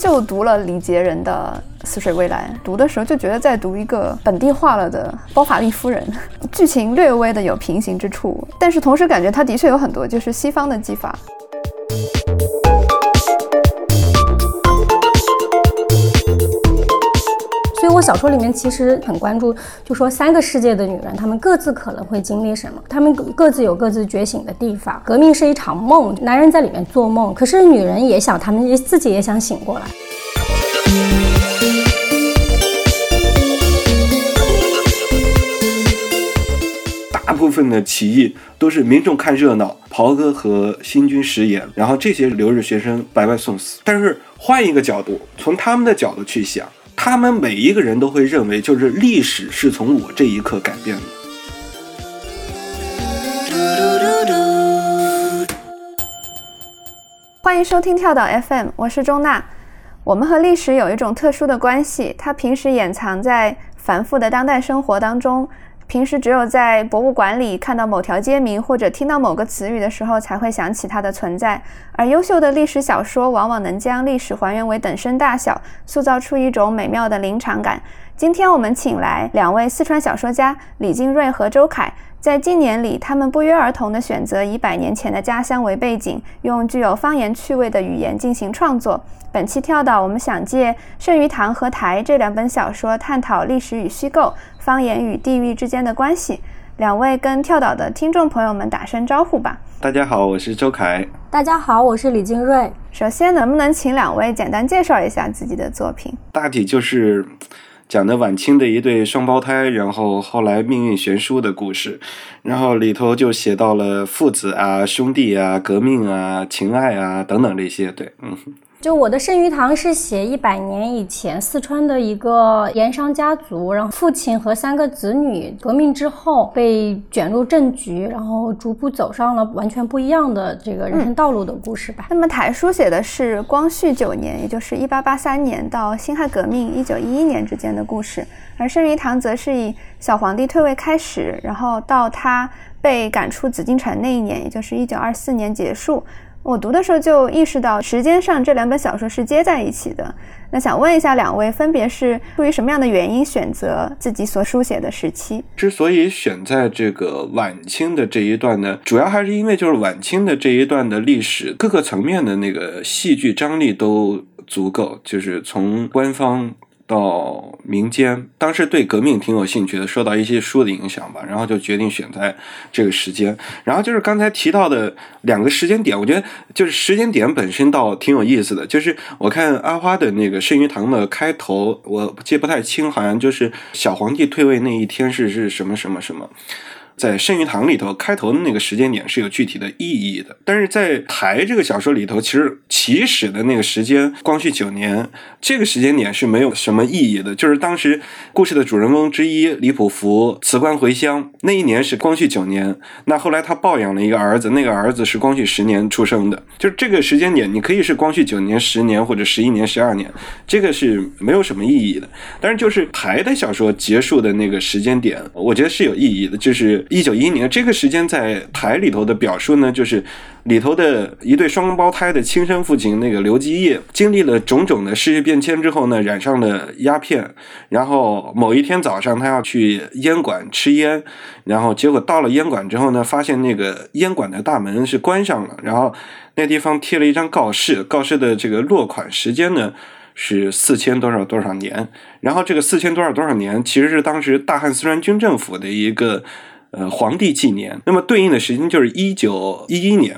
就读了李杰人的《似水微澜》，读的时候就觉得在读一个本地化了的包法利夫人，剧情略微的有平行之处，但是同时感觉他的确有很多就是西方的技法。小说里面其实很关注，就说三个世界的女人，她们各自可能会经历什么，她们各自有各自觉醒的地方。革命是一场梦，男人在里面做梦，可是女人也想，她们也自己也想醒过来。大部分的起义都是民众看热闹，袍哥和新军食言，然后这些留日学生白白送死。但是换一个角度，从他们的角度去想。他们每一个人都会认为，就是历史是从我这一刻改变的。欢迎收听跳岛 FM，我是钟娜。我们和历史有一种特殊的关系，它平时掩藏在繁复的当代生活当中。平时只有在博物馆里看到某条街名或者听到某个词语的时候，才会想起它的存在。而优秀的历史小说往往能将历史还原为等身大小，塑造出一种美妙的临场感。今天我们请来两位四川小说家李金瑞和周凯。在近年里，他们不约而同地选择以百年前的家乡为背景，用具有方言趣味的语言进行创作。本期跳岛，我们想借《圣鱼堂》和《台》这两本小说，探讨历史与虚构、方言与地域之间的关系。两位跟跳岛的听众朋友们打声招呼吧。大家好，我是周凯。大家好，我是李金瑞。首先，能不能请两位简单介绍一下自己的作品？大体就是。讲的晚清的一对双胞胎，然后后来命运悬殊的故事，然后里头就写到了父子啊、兄弟啊、革命啊、情爱啊等等这些，对，嗯。就我的《圣余堂》是写一百年以前四川的一个盐商家族，然后父亲和三个子女革命之后被卷入政局，然后逐步走上了完全不一样的这个人生道路的故事吧。那么台书写的是光绪九年，也就是一八八三年到辛亥革命一九一一年之间的故事，而《圣余堂》则是以小皇帝退位开始，然后到他被赶出紫禁城那一年，也就是一九二四年结束。我读的时候就意识到，时间上这两本小说是接在一起的。那想问一下两位，分别是出于什么样的原因选择自己所书写的时期？之所以选在这个晚清的这一段呢，主要还是因为就是晚清的这一段的历史，各个层面的那个戏剧张力都足够，就是从官方。到民间，当时对革命挺有兴趣的，受到一些书的影响吧，然后就决定选在这个时间。然后就是刚才提到的两个时间点，我觉得就是时间点本身倒挺有意思的。就是我看阿花的那个《圣鱼堂》的开头，我记不太清，好像就是小皇帝退位那一天是是什么什么什么。在《圣鱼堂》里头，开头的那个时间点是有具体的意义的，但是在《台》这个小说里头，其实起始的那个时间，光绪九年这个时间点是没有什么意义的。就是当时故事的主人公之一李普福辞官回乡，那一年是光绪九年。那后来他抱养了一个儿子，那个儿子是光绪十年出生的。就是这个时间点，你可以是光绪九年、十年或者十一年、十二年，这个是没有什么意义的。但是就是《台》的小说结束的那个时间点，我觉得是有意义的，就是。一九一一年这个时间在台里头的表述呢，就是里头的一对双胞胎的亲生父亲那个刘基业，经历了种种的世界变迁之后呢，染上了鸦片，然后某一天早上他要去烟馆吃烟，然后结果到了烟馆之后呢，发现那个烟馆的大门是关上了，然后那地方贴了一张告示，告示的这个落款时间呢。是四千多少多少年，然后这个四千多少多少年其实是当时大汉四川军政府的一个呃皇帝纪年，那么对应的时间就是一九一一年，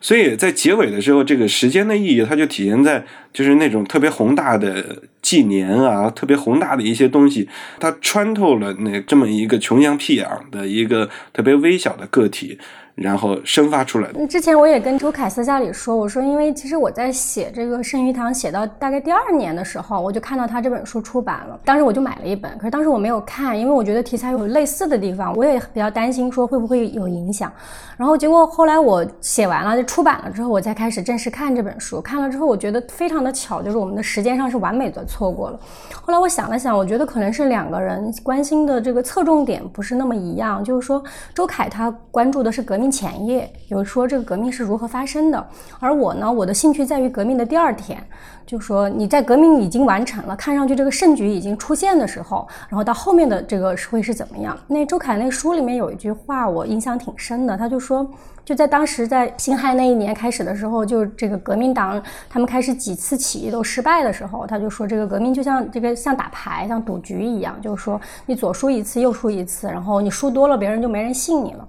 所以在结尾的时候，这个时间的意义它就体现在就是那种特别宏大的纪年啊，特别宏大的一些东西，它穿透了那这么一个穷乡僻壤的一个特别微小的个体。然后生发出来的。之前我也跟周凯私下里说，我说因为其实我在写这个《圣鱼堂》写到大概第二年的时候，我就看到他这本书出版了，当时我就买了一本。可是当时我没有看，因为我觉得题材有类似的地方，我也比较担心说会不会有影响。然后结果后来我写完了就出版了之后，我才开始正式看这本书。看了之后，我觉得非常的巧，就是我们的时间上是完美的错过了。后来我想了想，我觉得可能是两个人关心的这个侧重点不是那么一样。就是说，周凯他关注的是革命。前夜，有说这个革命是如何发生的。而我呢，我的兴趣在于革命的第二天，就说你在革命已经完成了，看上去这个胜局已经出现的时候，然后到后面的这个会是怎么样？那周凯那书里面有一句话我印象挺深的，他就说。就在当时，在辛亥那一年开始的时候，就这个革命党他们开始几次起义都失败的时候，他就说这个革命就像这个像打牌、像赌局一样，就是说你左输一次，右输一次，然后你输多了，别人就没人信你了。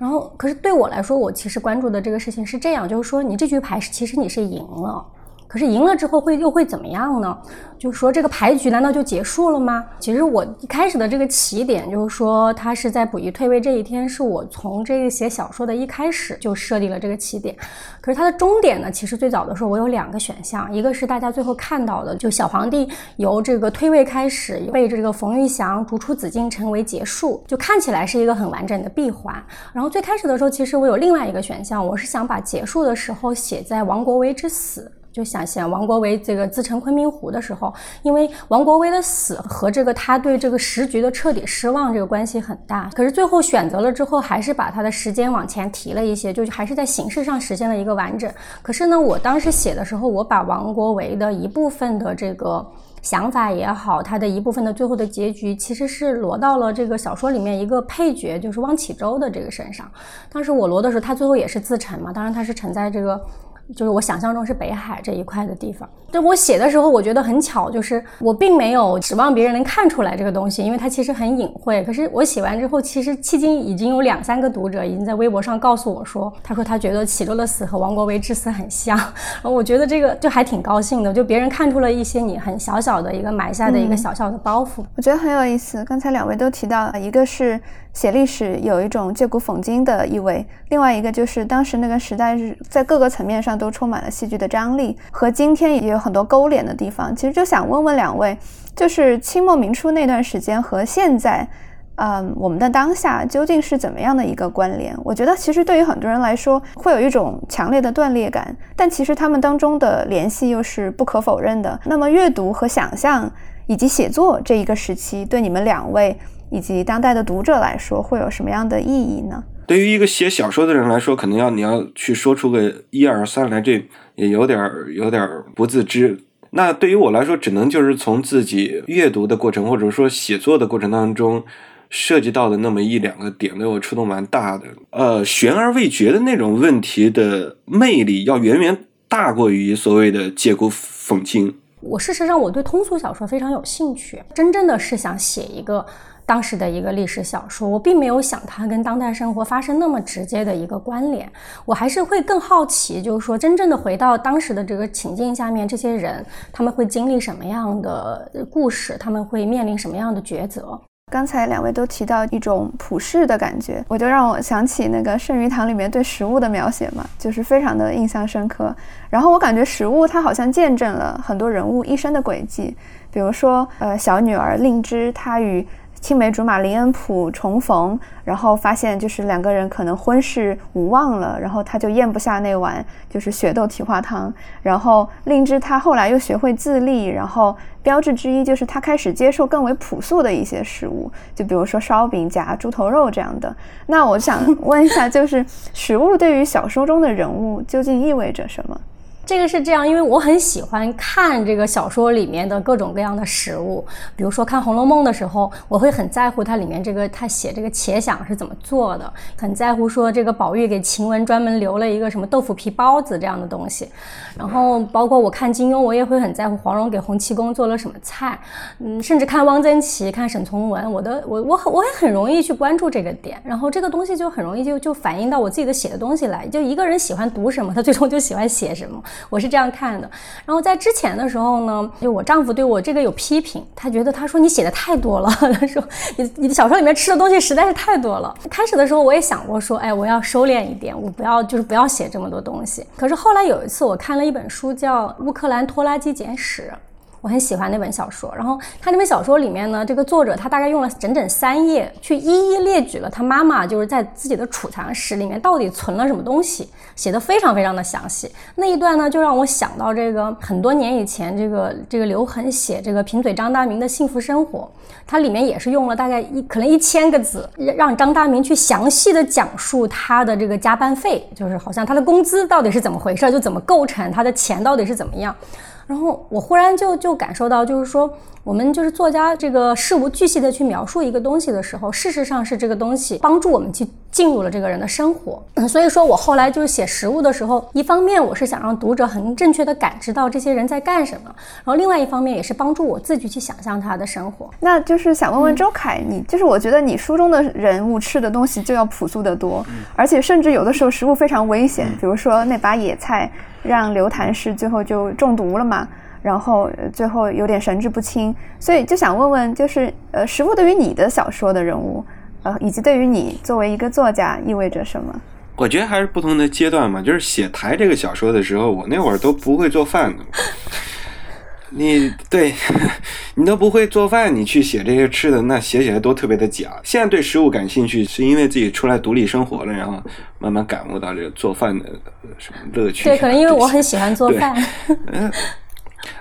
然后，可是对我来说，我其实关注的这个事情是这样，就是说你这局牌是其实你是赢了。可是赢了之后会又会怎么样呢？就是说这个牌局难道就结束了吗？其实我一开始的这个起点就是说，他是在溥仪退位这一天，是我从这个写小说的一开始就设立了这个起点。可是它的终点呢？其实最早的时候我有两个选项，一个是大家最后看到的，就小皇帝由这个退位开始，被这个冯玉祥逐出紫禁城为结束，就看起来是一个很完整的闭环。然后最开始的时候，其实我有另外一个选项，我是想把结束的时候写在王国维之死。就想写王国维这个自沉昆明湖的时候，因为王国维的死和这个他对这个时局的彻底失望这个关系很大。可是最后选择了之后，还是把他的时间往前提了一些，就还是在形式上实现了一个完整。可是呢，我当时写的时候，我把王国维的一部分的这个想法也好，他的一部分的最后的结局，其实是挪到了这个小说里面一个配角，就是汪启周的这个身上。当时我挪的时候，他最后也是自沉嘛，当然他是沉在这个。就是我想象中是北海这一块的地方。就我写的时候，我觉得很巧，就是我并没有指望别人能看出来这个东西，因为它其实很隐晦。可是我写完之后，其实迄今已经有两三个读者已经在微博上告诉我说，他说他觉得启州的死和王国维之死很像。然 后我觉得这个就还挺高兴的，就别人看出了一些你很小小的一个埋下的一个小小的包袱。我觉得很有意思。刚才两位都提到，一个是写历史有一种借古讽今的意味，另外一个就是当时那个时代是在各个层面上都充满了戏剧的张力，和今天也有很多勾连的地方。其实就想问问两位，就是清末明初那段时间和现在，嗯，我们的当下究竟是怎么样的一个关联？我觉得其实对于很多人来说，会有一种强烈的断裂感，但其实他们当中的联系又是不可否认的。那么阅读和想象以及写作这一个时期，对你们两位以及当代的读者来说，会有什么样的意义呢？对于一个写小说的人来说，可能要你要去说出个一二三来，这也有点儿有点儿不自知。那对于我来说，只能就是从自己阅读的过程，或者说写作的过程当中，涉及到的那么一两个点，对我触动蛮大的。呃，悬而未决的那种问题的魅力，要远远大过于所谓的借古讽今。我事实上，我对通俗小说非常有兴趣，真正的是想写一个。当时的一个历史小说，我并没有想它跟当代生活发生那么直接的一个关联，我还是会更好奇，就是说真正的回到当时的这个情境下面，这些人他们会经历什么样的故事，他们会面临什么样的抉择。刚才两位都提到一种普世的感觉，我就让我想起那个《圣鱼堂》里面对食物的描写嘛，就是非常的印象深刻。然后我感觉食物它好像见证了很多人物一生的轨迹，比如说呃小女儿令芝，她与青梅竹马林恩普重逢，然后发现就是两个人可能婚事无望了，然后他就咽不下那碗就是血豆蹄花汤。然后令芝他后来又学会自立，然后标志之一就是他开始接受更为朴素的一些食物，就比如说烧饼夹猪头肉这样的。那我想问一下，就是食物对于小说中的人物究竟意味着什么？这个是这样，因为我很喜欢看这个小说里面的各种各样的食物，比如说看《红楼梦》的时候，我会很在乎它里面这个他写这个茄想是怎么做的，很在乎说这个宝玉给晴雯专门留了一个什么豆腐皮包子这样的东西，然后包括我看金庸，我也会很在乎黄蓉给洪七公做了什么菜，嗯，甚至看汪曾祺、看沈从文，我的我我很我也很容易去关注这个点，然后这个东西就很容易就就反映到我自己的写的东西来，就一个人喜欢读什么，他最终就喜欢写什么。我是这样看的，然后在之前的时候呢，就我丈夫对我这个有批评，他觉得他说你写的太多了，他说你你的小说里面吃的东西实在是太多了。开始的时候我也想过说，哎，我要收敛一点，我不要就是不要写这么多东西。可是后来有一次我看了一本书叫《乌克兰拖拉机简史》。我很喜欢那本小说。然后他那本小说里面呢，这个作者他大概用了整整三页，去一一列举了他妈妈就是在自己的储藏室里面到底存了什么东西，写的非常非常的详细。那一段呢，就让我想到这个很多年以前，这个这个刘恒写这个贫嘴张大民的幸福生活，它里面也是用了大概一可能一千个字，让张大民去详细的讲述他的这个加班费，就是好像他的工资到底是怎么回事，就怎么构成他的钱到底是怎么样。然后我忽然就就感受到，就是说，我们就是作家这个事无巨细的去描述一个东西的时候，事实上是这个东西帮助我们去进入了这个人的生活。所以说我后来就是写食物的时候，一方面我是想让读者很正确的感知到这些人在干什么，然后另外一方面也是帮助我自己去想象他的生活。那就是想问问周凯，你就是我觉得你书中的人物吃的东西就要朴素的多，而且甚至有的时候食物非常危险，比如说那把野菜。让刘谭氏最后就中毒了嘛，然后最后有点神志不清，所以就想问问，就是呃，食物对于你的小说的人物，呃，以及对于你作为一个作家意味着什么？我觉得还是不同的阶段嘛。就是写台这个小说的时候，我那会儿都不会做饭的。你对，你都不会做饭，你去写这些吃的，那写起来都特别的假。现在对食物感兴趣，是因为自己出来独立生活了，然后慢慢感悟到这个做饭的什么乐趣。对，可能因为我很喜欢做饭。嗯，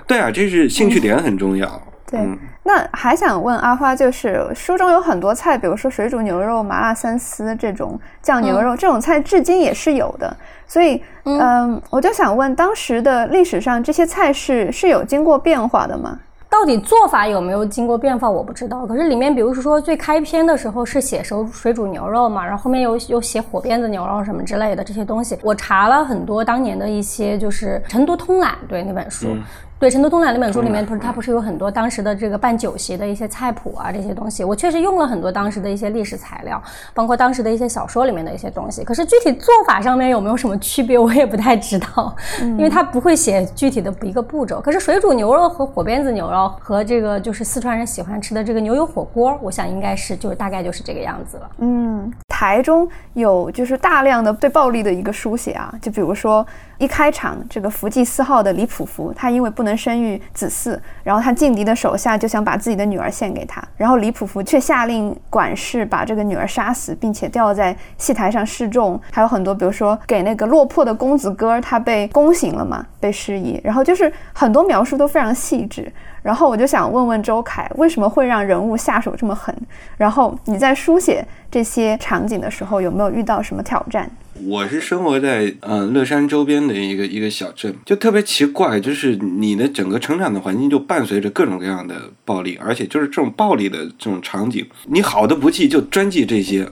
对啊，这是兴趣点很重要。对，那还想问阿花，就是书中有很多菜，比如说水煮牛肉、麻辣三丝这种酱牛肉，这种菜至今也是有的。所以，嗯，我就想问，当时的历史上这些菜式是有经过变化的吗？到底做法有没有经过变化，我不知道。可是里面，比如说最开篇的时候是写熟水煮牛肉嘛，然后后面又又写火鞭子牛肉什么之类的这些东西。我查了很多当年的一些，就是《成都通览》对那本书。对《成都东南》那本书里面，不是它不是有很多当时的这个办酒席的一些菜谱啊，这些东西，我确实用了很多当时的一些历史材料，包括当时的一些小说里面的一些东西。可是具体做法上面有没有什么区别，我也不太知道，因为它不会写具体的一个步骤。可是水煮牛肉和火鞭子牛肉和这个就是四川人喜欢吃的这个牛油火锅，我想应该是就是大概就是这个样子了。嗯，台中有就是大量的对暴力的一个书写啊，就比如说。一开场，这个福记四号的李普福，他因为不能能生育子嗣，然后他劲敌的手下就想把自己的女儿献给他，然后李普福却下令管事把这个女儿杀死，并且吊在戏台上示众。还有很多，比如说给那个落魄的公子哥，他被宫刑了嘛，被施以，然后就是很多描述都非常细致。然后我就想问问周凯，为什么会让人物下手这么狠？然后你在书写这些场景的时候，有没有遇到什么挑战？我是生活在嗯乐山周边的一个一个小镇，就特别奇怪，就是你的整个成长的环境就伴随着各种各样的暴力，而且就是这种暴力的这种场景，你好的不记就专记这些。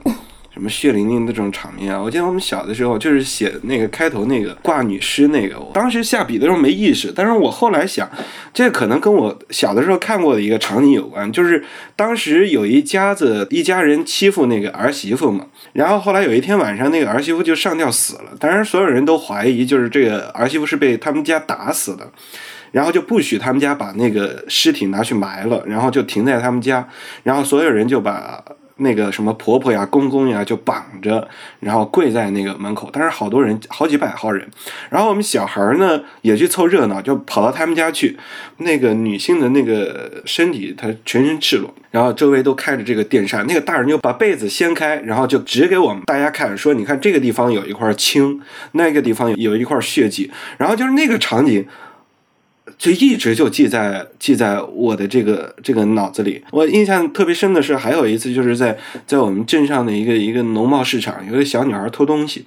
什么血淋淋的这种场面啊！我记得我们小的时候就是写那个开头那个挂女尸那个，我当时下笔的时候没意识，但是我后来想，这可能跟我小的时候看过的一个场景有关，就是当时有一家子一家人欺负那个儿媳妇嘛，然后后来有一天晚上那个儿媳妇就上吊死了，当然所有人都怀疑就是这个儿媳妇是被他们家打死的，然后就不许他们家把那个尸体拿去埋了，然后就停在他们家，然后所有人就把。那个什么婆婆呀、公公呀，就绑着，然后跪在那个门口。但是好多人，好几百号人。然后我们小孩呢，也去凑热闹，就跑到他们家去。那个女性的那个身体，她全身赤裸，然后周围都开着这个电扇。那个大人就把被子掀开，然后就指给我们大家看，说：“你看这个地方有一块青，那个地方有一块血迹。”然后就是那个场景。就一直就记在记在我的这个这个脑子里。我印象特别深的是，还有一次就是在在我们镇上的一个一个农贸市场，有个小女孩偷东西，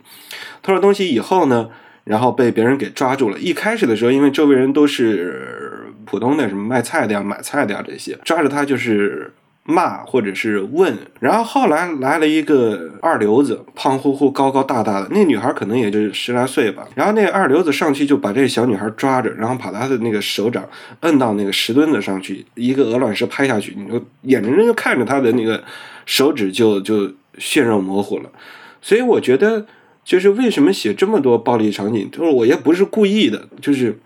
偷了东西以后呢，然后被别人给抓住了。一开始的时候，因为周围人都是普通的什么卖菜的呀、买菜的呀这些，抓着她就是。骂或者是问，然后后来来了一个二流子，胖乎乎、高高大大的，那女孩可能也就十来岁吧。然后那个二流子上去就把这小女孩抓着，然后把她的那个手掌摁到那个石墩子上去，一个鹅卵石拍下去，你就眼睁睁就看着她的那个手指就就血肉模糊了。所以我觉得，就是为什么写这么多暴力场景，就是我也不是故意的，就是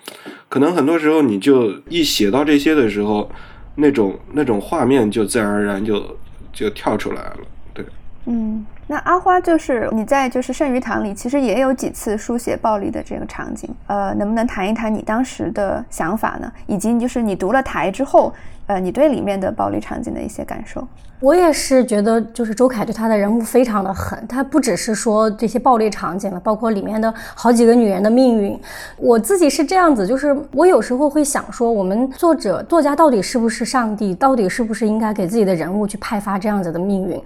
可能很多时候你就一写到这些的时候。那种那种画面就自然而然就就跳出来了，对。嗯，那阿花就是你在就是《圣鱼堂》里，其实也有几次书写暴力的这个场景，呃，能不能谈一谈你当时的想法呢？以及就是你读了台之后，呃，你对里面的暴力场景的一些感受？我也是觉得，就是周凯对他的人物非常的狠，他不只是说这些暴力场景了，包括里面的好几个女人的命运。我自己是这样子，就是我有时候会想说，我们作者作家到底是不是上帝？到底是不是应该给自己的人物去派发这样子的命运？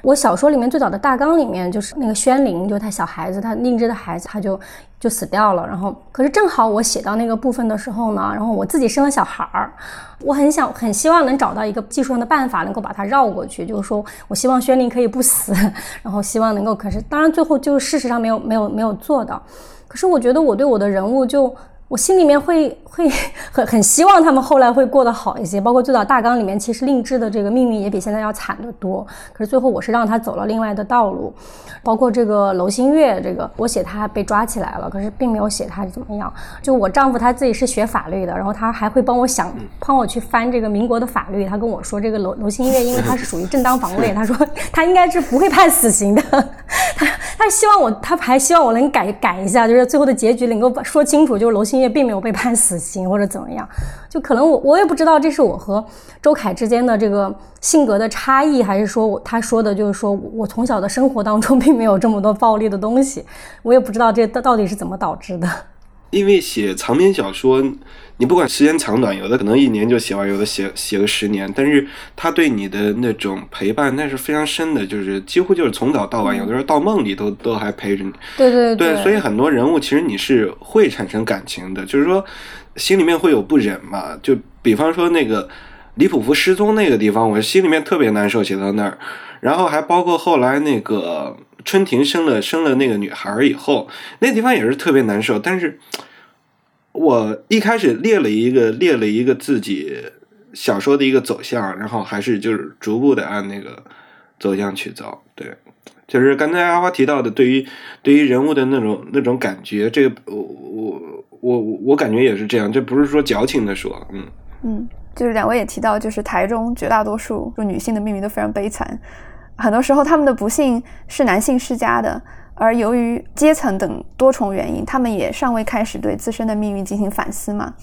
我小说里面最早的大纲里面就是那个宣灵，就他小孩子，他宁芝的孩子，他就就死掉了。然后，可是正好我写到那个部分的时候呢，然后我自己生了小孩儿，我很想很希望能找到一个技术上的办法，能够把它绕过去。就是说我希望宣灵可以不死，然后希望能够，可是当然最后就事实上没有没有没有做到。可是我觉得我对我的人物就。我心里面会 会很很希望他们后来会过得好一些，包括最早大纲里面，其实令智的这个命运也比现在要惨得多。可是最后我是让他走了另外的道路，包括这个娄新月，这个我写他被抓起来了，可是并没有写他怎么样。就我丈夫他自己是学法律的，然后他还会帮我想帮我去翻这个民国的法律。他跟我说，这个娄娄新月因为他是属于正当防卫，他说他应该是不会判死刑的。他他希望我，他还希望我能改改一下，就是最后的结局能够说清楚，就是娄新也。并没有被判死刑 或者怎么样，就可能我我也不知道这是我和周凯之间的这个性格的差异，还是说我他说的就是说我从小的生活当中并没有这么多暴力的东西，我也不知道这到到底是怎么导致的。因为写长篇小说，你不管时间长短，有的可能一年就写完，有的写写个十年，但是他对你的那种陪伴，那是非常深的，就是几乎就是从早到晚，有的时候到梦里都都还陪着你。对对对，所以很多人物其实你是会产生感情的，就是说心里面会有不忍嘛。就比方说那个李普福失踪那个地方，我心里面特别难受，写到那儿，然后还包括后来那个。春婷生了生了那个女孩以后，那地方也是特别难受。但是，我一开始列了一个列了一个自己小说的一个走向，然后还是就是逐步的按那个走向去走。对，就是刚才阿花提到的，对于对于人物的那种那种感觉，这个我我我我感觉也是这样，这不是说矫情的说，嗯嗯，就是两位也提到，就是台中绝大多数就女性的命运都非常悲惨。很多时候，他们的不幸是男性施加的，而由于阶层等多重原因，他们也尚未开始对自身的命运进行反思嘛。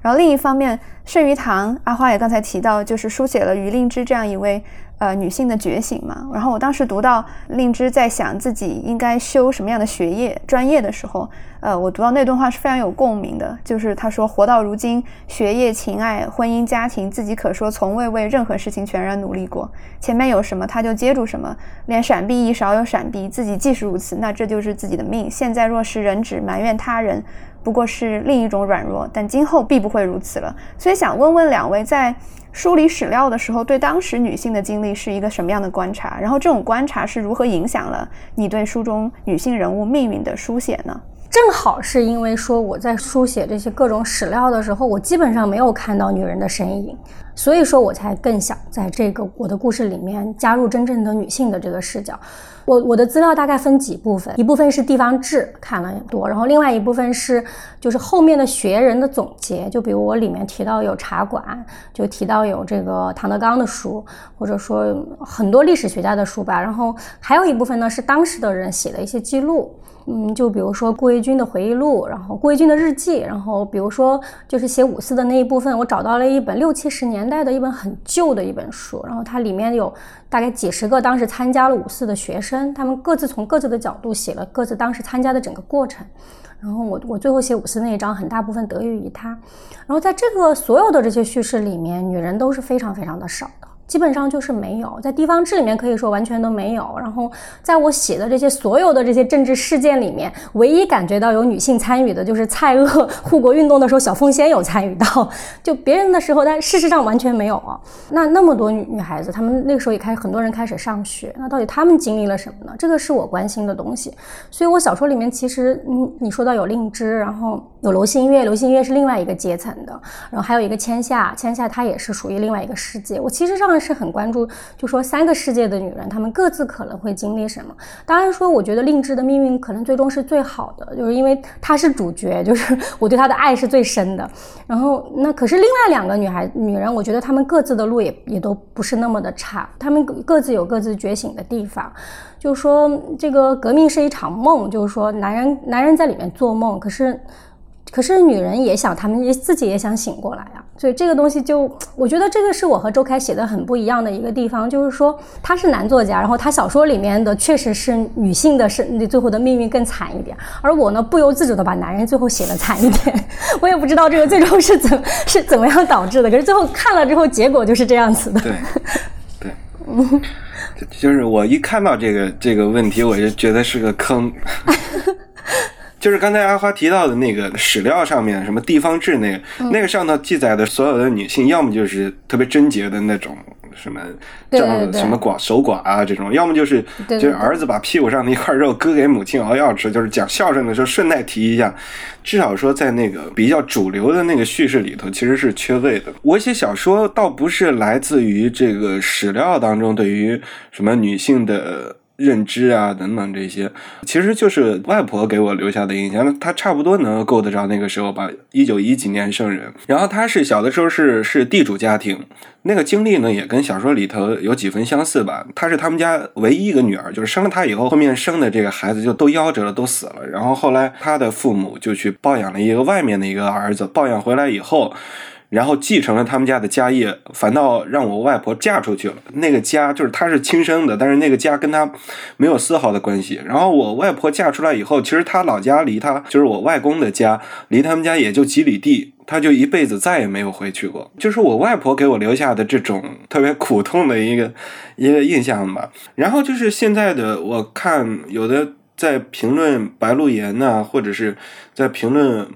然后另一方面，盛余堂阿花也刚才提到，就是书写了于令芝这样一位。呃，女性的觉醒嘛。然后我当时读到令芝在想自己应该修什么样的学业专业的时候，呃，我读到那段话是非常有共鸣的。就是他说，活到如今，学业、情爱、婚姻、家庭，自己可说从未为任何事情全然努力过。前面有什么他就接住什么，连闪避亦少有闪避。自己既是如此，那这就是自己的命。现在若是人只埋怨他人，不过是另一种软弱。但今后必不会如此了。所以想问问两位在。梳理史料的时候，对当时女性的经历是一个什么样的观察？然后这种观察是如何影响了你对书中女性人物命运的书写呢？正好是因为说我在书写这些各种史料的时候，我基本上没有看到女人的身影，所以说我才更想在这个我的故事里面加入真正的女性的这个视角。我我的资料大概分几部分，一部分是地方志看了很多，然后另外一部分是就是后面的学人的总结，就比如我里面提到有茶馆，就提到有这个唐德刚的书，或者说很多历史学家的书吧，然后还有一部分呢是当时的人写的一些记录。嗯，就比如说顾维钧的回忆录，然后顾维钧的日记，然后比如说就是写五四的那一部分，我找到了一本六七十年代的一本很旧的一本书，然后它里面有大概几十个当时参加了五四的学生，他们各自从各自的角度写了各自当时参加的整个过程，然后我我最后写五四那一章，很大部分得益于他，然后在这个所有的这些叙事里面，女人都是非常非常的少的。基本上就是没有，在地方志里面可以说完全都没有。然后在我写的这些所有的这些政治事件里面，唯一感觉到有女性参与的，就是蔡锷护国运动的时候，小凤仙有参与到。就别人的时候，但事实上完全没有。啊。那那么多女女孩子，她们那个时候也开始很多人开始上学，那到底她们经历了什么？呢？这个是我关心的东西。所以我小说里面其实，嗯，你说到有令芝，然后有刘心月，刘心月是另外一个阶层的，然后还有一个千夏，千夏她也是属于另外一个世界。我其实上。是很关注，就说三个世界的女人，她们各自可能会经历什么。当然说，我觉得令智的命运可能最终是最好的，就是因为她是主角，就是我对她的爱是最深的。然后那可是另外两个女孩女人，我觉得她们各自的路也也都不是那么的差，她们各自有各自觉醒的地方。就是说，这个革命是一场梦，就是说，男人男人在里面做梦，可是。可是女人也想，她们也自己也想醒过来啊。所以这个东西就，我觉得这个是我和周凯写的很不一样的一个地方，就是说他是男作家，然后他小说里面的确实是女性的是最后的命运更惨一点，而我呢不由自主的把男人最后写的惨一点。我也不知道这个最终是怎是怎么样导致的，可是最后看了之后，结果就是这样子的。对，对，嗯，就是我一看到这个这个问题，我就觉得是个坑。就是刚才阿花提到的那个史料上面，什么地方志那个，那个上头记载的所有的女性，要么就是特别贞洁的那种，什么叫什么寡守寡啊这种，要么就是就是儿子把屁股上的一块肉割给母亲熬药吃，就是讲孝顺的时候顺带提一下。至少说在那个比较主流的那个叙事里头，其实是缺位的。我写小说倒不是来自于这个史料当中对于什么女性的。认知啊，等等这些，其实就是外婆给我留下的印象。那她差不多能够得着那个时候吧，一九一几年生人。然后她是小的时候是是地主家庭，那个经历呢也跟小说里头有几分相似吧。她是他们家唯一一个女儿，就是生了她以后，后面生的这个孩子就都夭折了，都死了。然后后来她的父母就去抱养了一个外面的一个儿子，抱养回来以后。然后继承了他们家的家业，反倒让我外婆嫁出去了。那个家就是她是亲生的，但是那个家跟她没有丝毫的关系。然后我外婆嫁出来以后，其实她老家离她就是我外公的家，离他们家也就几里地，她就一辈子再也没有回去过。就是我外婆给我留下的这种特别苦痛的一个一个印象吧。然后就是现在的我看有的在评论白鹿原呐，或者是在评论。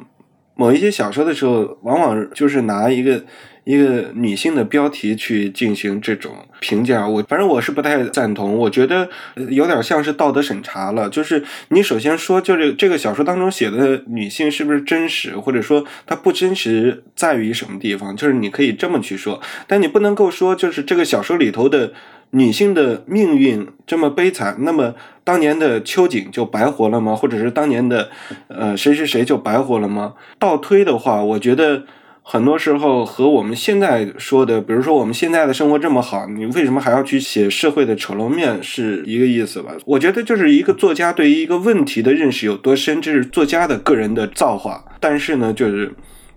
某一些小说的时候，往往就是拿一个一个女性的标题去进行这种评价。我反正我是不太赞同，我觉得有点像是道德审查了。就是你首先说，就是这个小说当中写的女性是不是真实，或者说它不真实在于什么地方？就是你可以这么去说，但你不能够说，就是这个小说里头的。女性的命运这么悲惨，那么当年的秋瑾就白活了吗？或者是当年的，呃，谁谁谁就白活了吗？倒推的话，我觉得很多时候和我们现在说的，比如说我们现在的生活这么好，你为什么还要去写社会的丑陋面，是一个意思吧？我觉得就是一个作家对于一个问题的认识有多深，这是作家的个人的造化。但是呢，就是，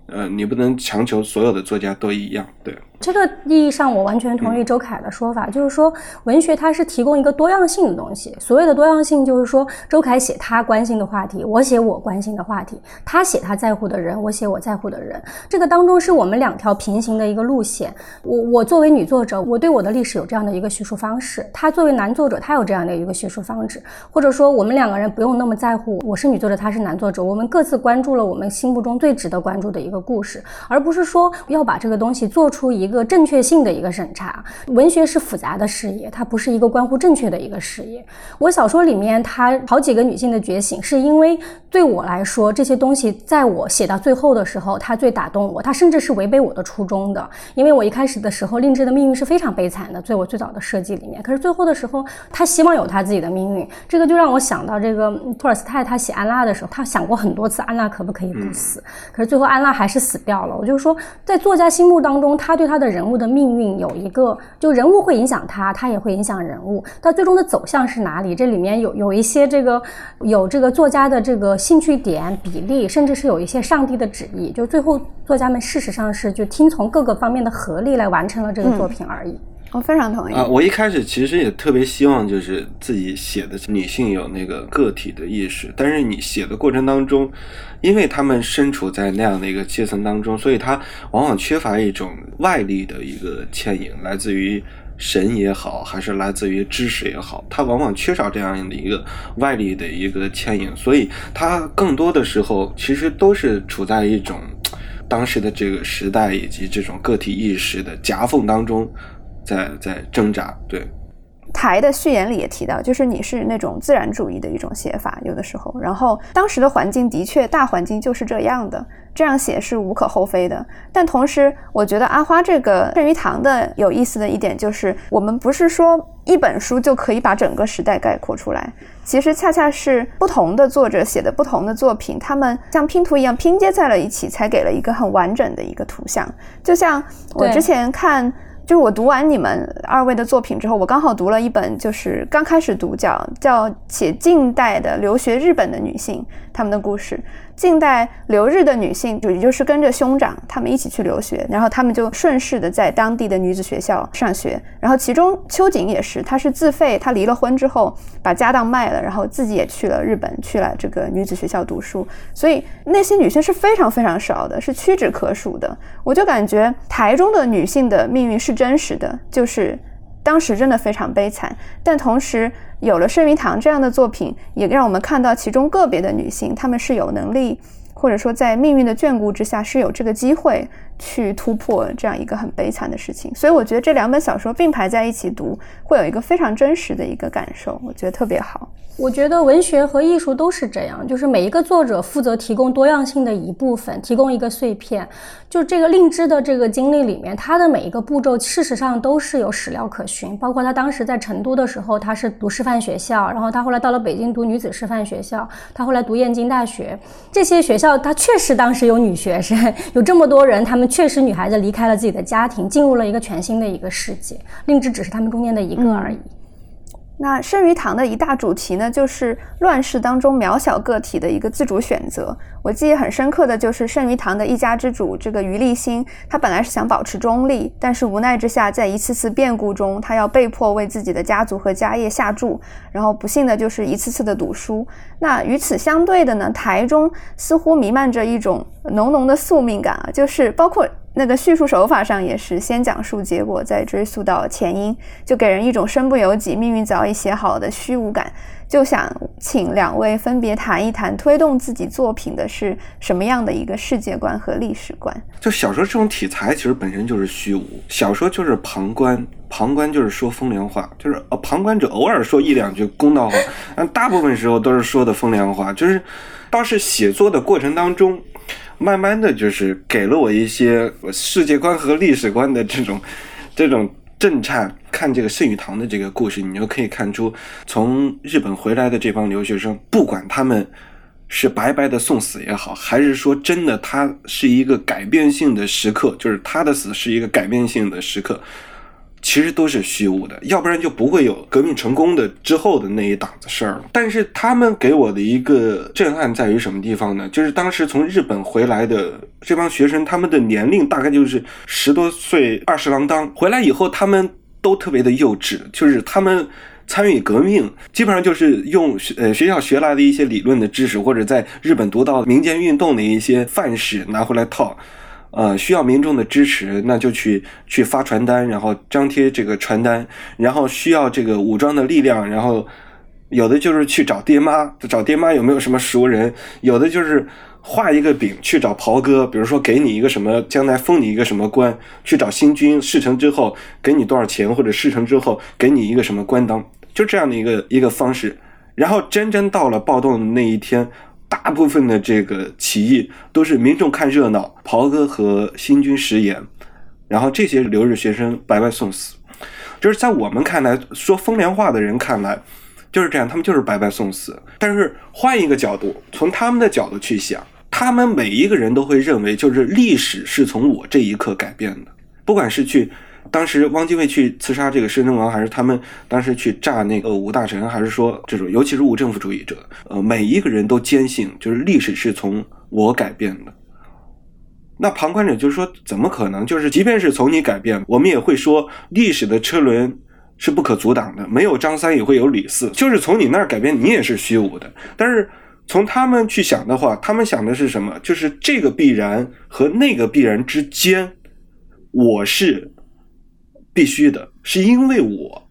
呃，你不能强求所有的作家都一样，对。这个意义上，我完全同意周凯的说法，就是说，文学它是提供一个多样性的东西。所谓的多样性，就是说，周凯写他关心的话题，我写我关心的话题；他写他在乎的人，我写我在乎的人。这个当中是我们两条平行的一个路线。我我作为女作者，我对我的历史有这样的一个叙述方式；他作为男作者，他有这样的一个叙述方式。或者说，我们两个人不用那么在乎，我是女作者，他是男作者，我们各自关注了我们心目中最值得关注的一个故事，而不是说要把这个东西做出一。一个正确性的一个审查，文学是复杂的事业，它不是一个关乎正确的一个事业。我小说里面，它好几个女性的觉醒，是因为对我来说，这些东西在我写到最后的时候，它最打动我，它甚至是违背我的初衷的。因为我一开始的时候，令智的命运是非常悲惨的，在我最早的设计里面。可是最后的时候，他希望有他自己的命运，这个就让我想到这个托尔斯泰，他写安娜的时候，他想过很多次安娜可不可以不死，可是最后安娜还是死掉了。我就说，在作家心目当中，他对他。他的人物的命运有一个，就人物会影响他，他也会影响人物。他最终的走向是哪里？这里面有有一些这个有这个作家的这个兴趣点比例，甚至是有一些上帝的旨意。就最后作家们事实上是就听从各个方面的合力来完成了这个作品而已。我非常同意啊！我一开始其实也特别希望就是自己写的女性有那个个体的意识，但是你写的过程当中。因为他们身处在那样的一个阶层当中，所以他往往缺乏一种外力的一个牵引，来自于神也好，还是来自于知识也好，他往往缺少这样的一个外力的一个牵引，所以他更多的时候其实都是处在一种当时的这个时代以及这种个体意识的夹缝当中，在在挣扎，对。台的序言里也提到，就是你是那种自然主义的一种写法，有的时候。然后当时的环境的确大环境就是这样的，这样写是无可厚非的。但同时，我觉得阿花这个圣鱼堂的有意思的一点就是，我们不是说一本书就可以把整个时代概括出来，其实恰恰是不同的作者写的不同的作品，他们像拼图一样拼接在了一起，才给了一个很完整的一个图像。就像我之前看。就是我读完你们二位的作品之后，我刚好读了一本，就是刚开始读叫叫写近代的留学日本的女性她们的故事。近代留日的女性，就也就是跟着兄长他们一起去留学，然后他们就顺势的在当地的女子学校上学。然后其中秋瑾也是，她是自费，她离了婚之后把家当卖了，然后自己也去了日本，去了这个女子学校读书。所以那些女性是非常非常少的，是屈指可数的。我就感觉台中的女性的命运是真实的，就是当时真的非常悲惨，但同时。有了圣鱼堂这样的作品，也让我们看到其中个别的女性，她们是有能力，或者说在命运的眷顾之下是有这个机会去突破这样一个很悲惨的事情。所以我觉得这两本小说并排在一起读，会有一个非常真实的一个感受，我觉得特别好。我觉得文学和艺术都是这样，就是每一个作者负责提供多样性的一部分，提供一个碎片。就这个令芝的这个经历里面，他的每一个步骤事实上都是有史料可循，包括他当时在成都的时候，他是读师范学校，然后他后来到了北京读女子师范学校，他后来读燕京大学，这些学校他确实当时有女学生，有这么多人，他们确实女孩子离开了自己的家庭，进入了一个全新的一个世界，令智只是他们中间的一个而已。那剩余堂的一大主题呢，就是乱世当中渺小个体的一个自主选择。我记忆很深刻的就是剩余堂的一家之主这个余立新，他本来是想保持中立，但是无奈之下，在一次次变故中，他要被迫为自己的家族和家业下注，然后不幸的就是一次次的赌输。那与此相对的呢，台中似乎弥漫着一种浓浓的宿命感啊，就是包括。那个叙述手法上也是先讲述结果，再追溯到前因，就给人一种身不由己、命运早已写好的虚无感。就想请两位分别谈一谈，推动自己作品的是什么样的一个世界观和历史观？就小说这种题材，其实本身就是虚无。小说就是旁观，旁观就是说风凉话，就是呃，旁观者偶尔说一两句公道话，但大部分时候都是说的风凉话。就是倒是写作的过程当中。慢慢的就是给了我一些世界观和历史观的这种 这种震颤。看这个圣语堂的这个故事，你就可以看出，从日本回来的这帮留学生，不管他们是白白的送死也好，还是说真的他是一个改变性的时刻，就是他的死是一个改变性的时刻。其实都是虚无的，要不然就不会有革命成功的之后的那一档子事儿了。但是他们给我的一个震撼在于什么地方呢？就是当时从日本回来的这帮学生，他们的年龄大概就是十多岁、二十郎当。回来以后，他们都特别的幼稚，就是他们参与革命，基本上就是用呃学校学来的一些理论的知识，或者在日本读到民间运动的一些范式拿回来套。呃，需要民众的支持，那就去去发传单，然后张贴这个传单，然后需要这个武装的力量，然后有的就是去找爹妈，找爹妈有没有什么熟人，有的就是画一个饼去找袍哥，比如说给你一个什么，将来封你一个什么官，去找新军事成之后给你多少钱，或者事成之后给你一个什么官当，就这样的一个一个方式，然后真正到了暴动的那一天。大部分的这个起义都是民众看热闹，袍哥和新军食言，然后这些留日学生白白送死。就是在我们看来，说风凉话的人看来就是这样，他们就是白白送死。但是换一个角度，从他们的角度去想，他们每一个人都会认为，就是历史是从我这一刻改变的，不管是去。当时汪精卫去刺杀这个摄政王，还是他们当时去炸那个吴大臣，还是说这种，尤其是无政府主义者，呃，每一个人都坚信，就是历史是从我改变的。那旁观者就是说，怎么可能？就是即便是从你改变，我们也会说历史的车轮是不可阻挡的，没有张三也会有李四，就是从你那儿改变，你也是虚无的。但是从他们去想的话，他们想的是什么？就是这个必然和那个必然之间，我是。必须的，是因为我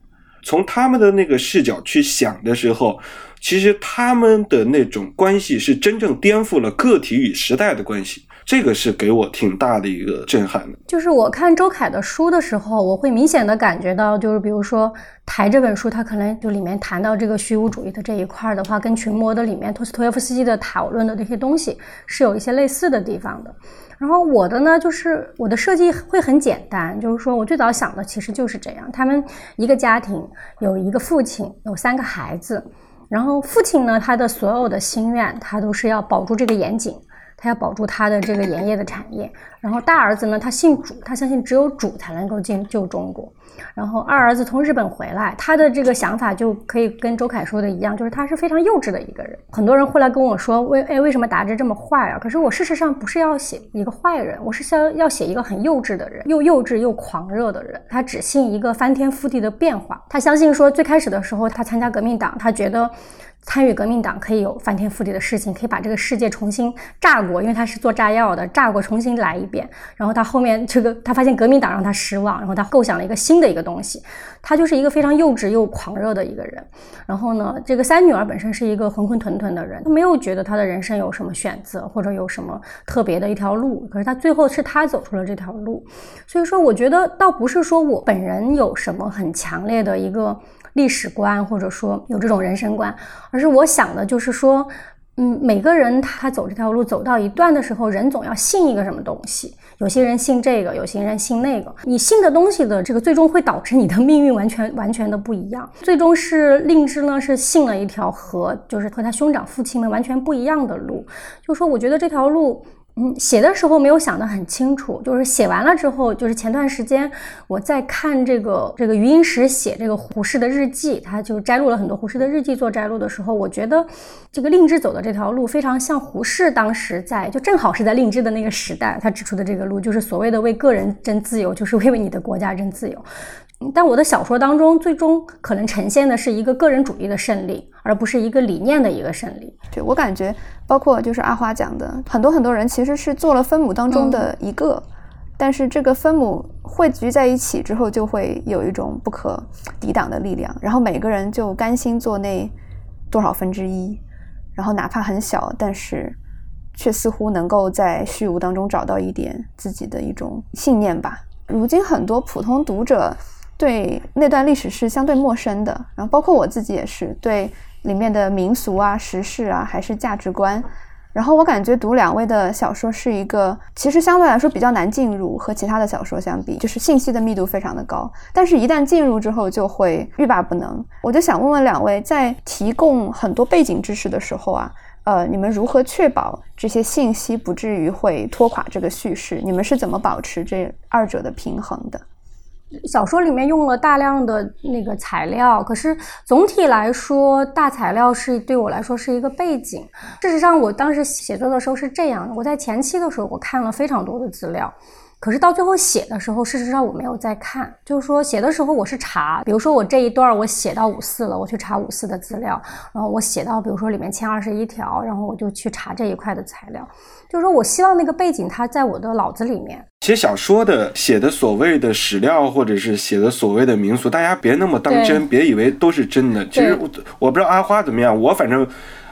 从他们的那个视角去想的时候，其实他们的那种关系是真正颠覆了个体与时代的关系。这个是给我挺大的一个震撼的。就是我看周凯的书的时候，我会明显的感觉到，就是比如说《台》这本书，它可能就里面谈到这个虚无主义的这一块的话，跟《群魔》的里面托斯托耶夫斯基的讨论的这些东西是有一些类似的地方的。然后我的呢，就是我的设计会很简单，就是说我最早想的其实就是这样：他们一个家庭有一个父亲，有三个孩子，然后父亲呢，他的所有的心愿，他都是要保住这个严谨。他要保住他的这个盐业的产业，然后大儿子呢，他信主，他相信只有主才能够进救中国。然后二儿子从日本回来，他的这个想法就可以跟周凯说的一样，就是他是非常幼稚的一个人。很多人后来跟我说，为哎为什么达志这么坏啊？可是我事实上不是要写一个坏人，我是想要写一个很幼稚的人，又幼稚又狂热的人。他只信一个翻天覆地的变化，他相信说最开始的时候他参加革命党，他觉得。参与革命党可以有翻天覆地的事情，可以把这个世界重新炸过，因为他是做炸药的，炸过重新来一遍。然后他后面这个他发现革命党让他失望，然后他构想了一个新的一个东西。他就是一个非常幼稚又狂热的一个人。然后呢，这个三女儿本身是一个浑浑沌沌的人，他没有觉得他的人生有什么选择或者有什么特别的一条路。可是他最后是他走出了这条路。所以说，我觉得倒不是说我本人有什么很强烈的一个。历史观，或者说有这种人生观，而是我想的，就是说，嗯，每个人他走这条路走到一段的时候，人总要信一个什么东西。有些人信这个，有些人信那个。你信的东西的这个，最终会导致你的命运完全完全的不一样。最终是令之呢，是信了一条和就是和他兄长父亲们完全不一样的路。就说我觉得这条路。嗯，写的时候没有想得很清楚，就是写完了之后，就是前段时间我在看这个这个余英时写这个胡适的日记，他就摘录了很多胡适的日记做摘录的时候，我觉得这个令芝走的这条路非常像胡适当时在就正好是在令芝的那个时代，他指出的这个路就是所谓的为个人争自由，就是为为你的国家争自由。但我的小说当中，最终可能呈现的是一个个人主义的胜利，而不是一个理念的一个胜利。对我感觉，包括就是阿花讲的，很多很多人其实是做了分母当中的一个，但是这个分母汇聚在一起之后，就会有一种不可抵挡的力量，然后每个人就甘心做那多少分之一，然后哪怕很小，但是却似乎能够在虚无当中找到一点自己的一种信念吧。如今很多普通读者。对那段历史是相对陌生的，然后包括我自己也是对里面的民俗啊、时事啊，还是价值观。然后我感觉读两位的小说是一个，其实相对来说比较难进入，和其他的小说相比，就是信息的密度非常的高。但是，一旦进入之后，就会欲罢不能。我就想问问两位，在提供很多背景知识的时候啊，呃，你们如何确保这些信息不至于会拖垮这个叙事？你们是怎么保持这二者的平衡的？小说里面用了大量的那个材料，可是总体来说，大材料是对我来说是一个背景。事实上，我当时写作的时候是这样的：我在前期的时候，我看了非常多的资料。可是到最后写的时候，事实上我没有再看，就是说写的时候我是查，比如说我这一段我写到五四了，我去查五四的资料，然后我写到比如说里面签二十一条，然后我就去查这一块的材料，就是说我希望那个背景它在我的脑子里面。写小说的写的所谓的史料或者是写的所谓的民俗，大家别那么当真，别以为都是真的。其实我我不知道阿花怎么样，我反正。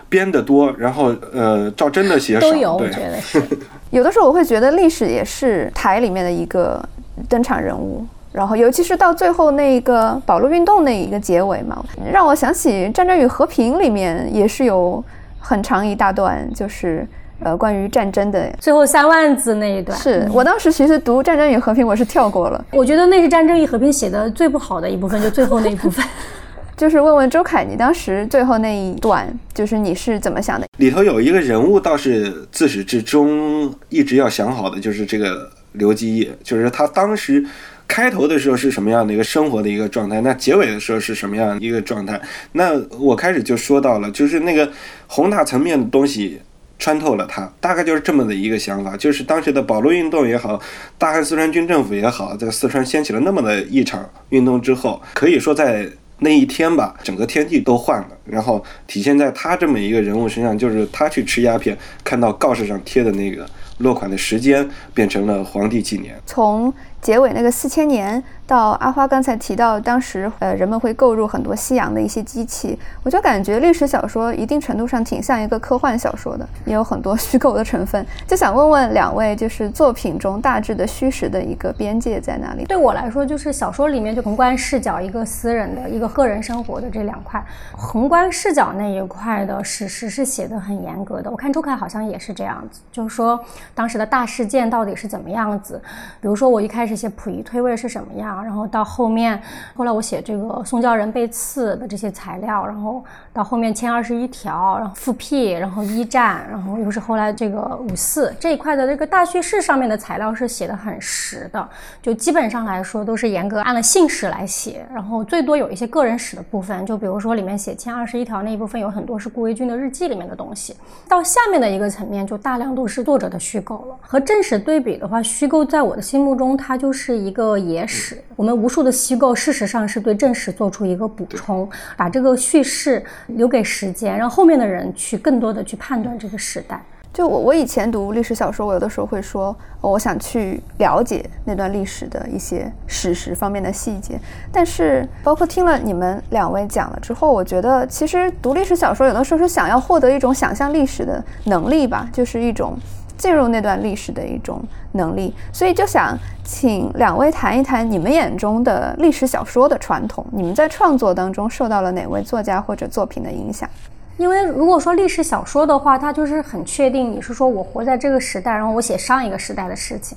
编的多，然后呃，照真的写少，都有，我觉得是。有的时候我会觉得历史也是台里面的一个登场人物，然后尤其是到最后那个保路运动那一个结尾嘛，让我想起《战争与和平》里面也是有很长一大段，就是呃关于战争的最后三万字那一段。是我当时其实读《战争与和平》，我是跳过了。我觉得那是《战争与和平》写的最不好的一部分，就最后那一部分。就是问问周凯，你当时最后那一段，就是你是怎么想的？里头有一个人物，倒是自始至终一直要想好的，就是这个刘基业，就是他当时开头的时候是什么样的一个生活的一个状态，那结尾的时候是什么样一个状态？那我开始就说到了，就是那个宏大层面的东西穿透了他，大概就是这么的一个想法。就是当时的保路运动也好，大汉四川军政府也好，在四川掀起了那么的一场运动之后，可以说在。那一天吧，整个天地都换了，然后体现在他这么一个人物身上，就是他去吃鸦片，看到告示上贴的那个落款的时间变成了黄帝纪年。从结尾那个四千年到阿花刚才提到，当时呃人们会购入很多西洋的一些机器，我就感觉历史小说一定程度上挺像一个科幻小说的，也有很多 虚构的成分。就想问问两位，就是作品中大致的虚实的一个边界在哪里？对我来说，就是小说里面就宏观视角一个私人的一个个人生活的这两块，宏观视角那一块的史实是写的很严格的。我看周凯好像也是这样子，就是说当时的大事件到底是怎么样子，比如说我一开始。这些溥仪退位是什么样？然后到后面，后来我写这个宋教仁被刺的这些材料，然后到后面签二十一条，然后复辟，然后一战，然后又是后来这个五四这一块的这个大叙事上面的材料是写的很实的，就基本上来说都是严格按了信史来写，然后最多有一些个人史的部分，就比如说里面写签二十一条那一部分有很多是顾维钧的日记里面的东西。到下面的一个层面，就大量都是作者的虚构了。和正史对比的话，虚构在我的心目中它。就是一个野史，我们无数的虚构，事实上是对正史做出一个补充，把这个叙事留给时间，让后面的人去更多的去判断这个时代。就我，我以前读历史小说，我有的时候会说，我想去了解那段历史的一些史实方面的细节。但是，包括听了你们两位讲了之后，我觉得其实读历史小说，有的时候是想要获得一种想象历史的能力吧，就是一种。进入那段历史的一种能力，所以就想请两位谈一谈你们眼中的历史小说的传统。你们在创作当中受到了哪位作家或者作品的影响？因为如果说历史小说的话，它就是很确定你是说我活在这个时代，然后我写上一个时代的事情。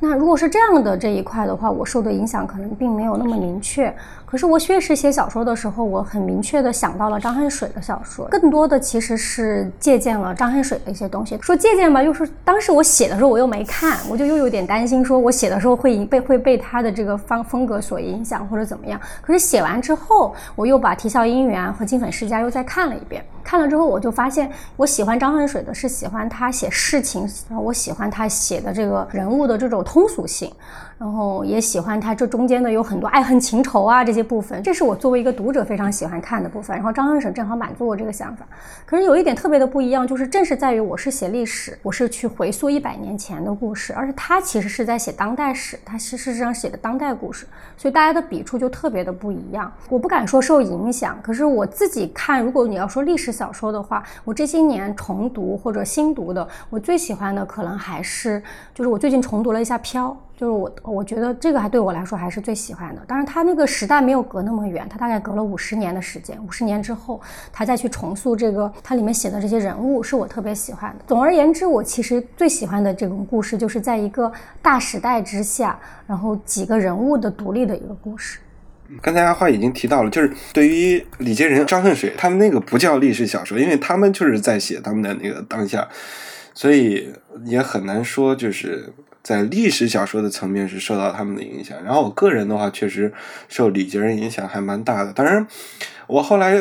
那如果是这样的这一块的话，我受的影响可能并没有那么明确。可是我确实写小说的时候，我很明确的想到了张恨水的小说，更多的其实是借鉴了张恨水的一些东西。说借鉴吧，又是当时我写的时候我又没看，我就又有点担心，说我写的时候会被会被他的这个方风格所影响或者怎么样。可是写完之后，我又把《啼笑姻缘》和《金粉世家》又再看了一遍，看了之后我就发现，我喜欢张恨水的是喜欢他写事情，我喜欢他写的这个人物的这种通俗性。然后也喜欢他这中间的有很多爱恨情仇啊这些部分，这是我作为一个读者非常喜欢看的部分。然后张恨水正好满足我这个想法。可是有一点特别的不一样，就是正是在于我是写历史，我是去回溯一百年前的故事，而且他其实是在写当代史，他是事实上写的当代故事，所以大家的笔触就特别的不一样。我不敢说受影响，可是我自己看，如果你要说历史小说的话，我这些年重读或者新读的，我最喜欢的可能还是就是我最近重读了一下《飘》。就是我，我觉得这个还对我来说还是最喜欢的。当然，他那个时代没有隔那么远，他大概隔了五十年的时间。五十年之后，他再去重塑这个，它里面写的这些人物是我特别喜欢的。总而言之，我其实最喜欢的这种故事，就是在一个大时代之下，然后几个人物的独立的一个故事。刚才阿花已经提到了，就是对于李杰仁、张恨水他们那个不叫历史小说，因为他们就是在写他们的那个当下，所以也很难说就是。在历史小说的层面是受到他们的影响，然后我个人的话确实受李杰人影响还蛮大的。当然，我后来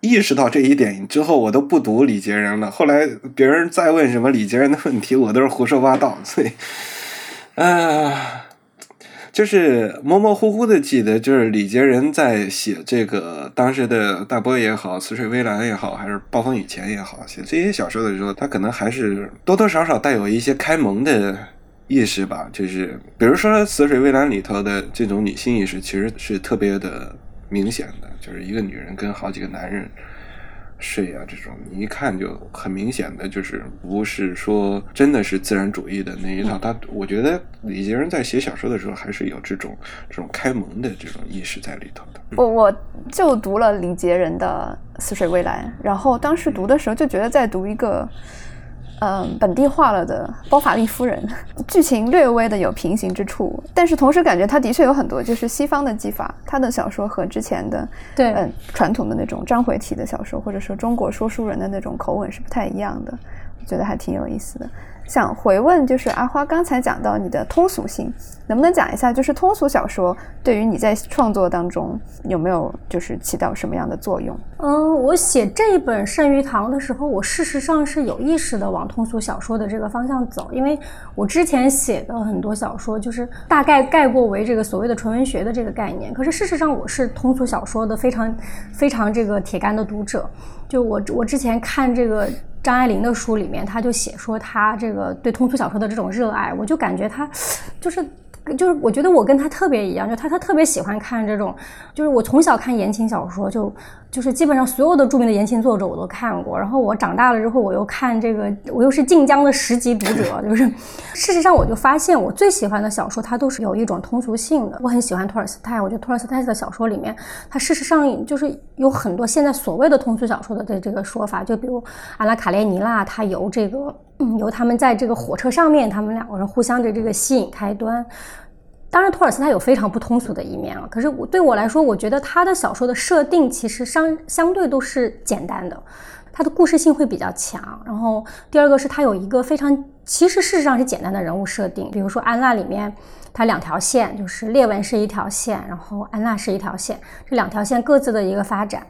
意识到这一点之后，我都不读李杰人了。后来别人再问什么李杰人的问题，我都是胡说八道。所以，啊，就是模模糊糊的记得，就是李杰人在写这个当时的大波也好，似水微澜也好，还是暴风雨前也好，写这些小说的时候，他可能还是多多少少带有一些开蒙的。意识吧，就是比如说《死水微澜》里头的这种女性意识，其实是特别的明显的，就是一个女人跟好几个男人睡啊，这种你一看就很明显的，就是不是说真的是自然主义的那一套。他我觉得李杰仁在写小说的时候，还是有这种这种开蒙的这种意识在里头的。我我就读了李杰仁的《死水微澜》，然后当时读的时候就觉得在读一个。嗯，本地化了的包法利夫人，剧情略微的有平行之处，但是同时感觉他的确有很多就是西方的技法，他的小说和之前的对嗯传统的那种章回体的小说，或者说中国说书人的那种口吻是不太一样的，我觉得还挺有意思的。想回问，就是阿花刚才讲到你的通俗性，能不能讲一下，就是通俗小说对于你在创作当中有没有就是起到什么样的作用？嗯，我写这一本《剩余堂》的时候，我事实上是有意识的往通俗小说的这个方向走，因为我之前写的很多小说就是大概概括为这个所谓的纯文学的这个概念，可是事实上我是通俗小说的非常非常这个铁杆的读者。就我我之前看这个张爱玲的书里面，他就写说他这个对通俗小说的这种热爱，我就感觉他就是。就是我觉得我跟他特别一样，就他他特别喜欢看这种，就是我从小看言情小说，就就是基本上所有的著名的言情作者我都看过。然后我长大了之后，我又看这个，我又是晋江的十级读者。就是事实上，我就发现我最喜欢的小说，它都是有一种通俗性的。我很喜欢托尔斯泰，我觉得托尔斯泰的小说里面，他事实上就是有很多现在所谓的通俗小说的这这个说法，就比如阿拉卡列尼娜，他由这个。由他们在这个火车上面，他们两个人互相的这个吸引开端。当然，托尔斯泰有非常不通俗的一面啊。可是我对我来说，我觉得他的小说的设定其实相相对都是简单的，他的故事性会比较强。然后第二个是他有一个非常其实事实上是简单的人物设定，比如说安娜里面，它两条线，就是列文是一条线，然后安娜是一条线，这两条线各自的一个发展。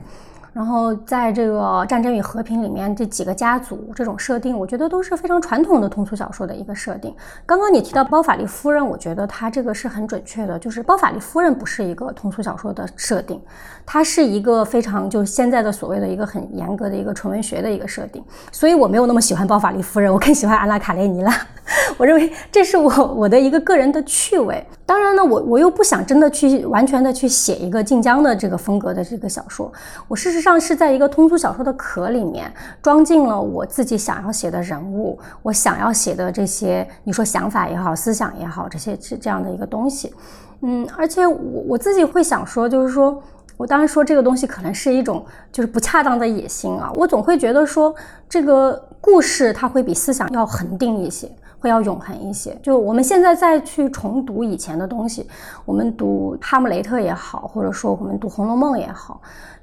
然后在这个《战争与和平》里面，这几个家族这种设定，我觉得都是非常传统的通俗小说的一个设定。刚刚你提到包法利夫人，我觉得它这个是很准确的，就是包法利夫人不是一个通俗小说的设定，它是一个非常就现在的所谓的一个很严格的一个纯文学的一个设定。所以我没有那么喜欢包法利夫人，我更喜欢安娜卡列尼娜。我认为这是我我的一个个人的趣味。当然呢，我我又不想真的去完全的去写一个晋江的这个风格的这个小说。我事实实际上是在一个通俗小说的壳里面装进了我自己想要写的人物，我想要写的这些，你说想法也好，思想也好，这些是这样的一个东西。嗯，而且我我自己会想说，就是说我当然说这个东西可能是一种就是不恰当的野心啊。我总会觉得说这个故事它会比思想要恒定一些。会要永恒一些。就我们现在再去重读以前的东西，我们读《哈姆雷特》也好，或者说我们读《红楼梦》也好，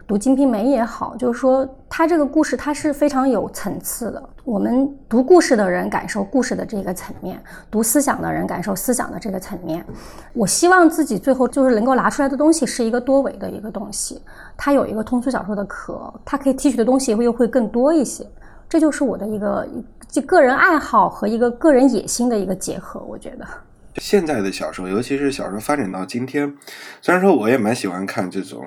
读《金瓶梅》也好，就是说它这个故事它是非常有层次的。我们读故事的人感受故事的这个层面，读思想的人感受思想的这个层面。我希望自己最后就是能够拿出来的东西是一个多维的一个东西，它有一个通俗小说的壳，它可以提取的东西又会更多一些。这就是我的一个。就个人爱好和一个个人野心的一个结合，我觉得。现在的小说，尤其是小说发展到今天，虽然说我也蛮喜欢看这种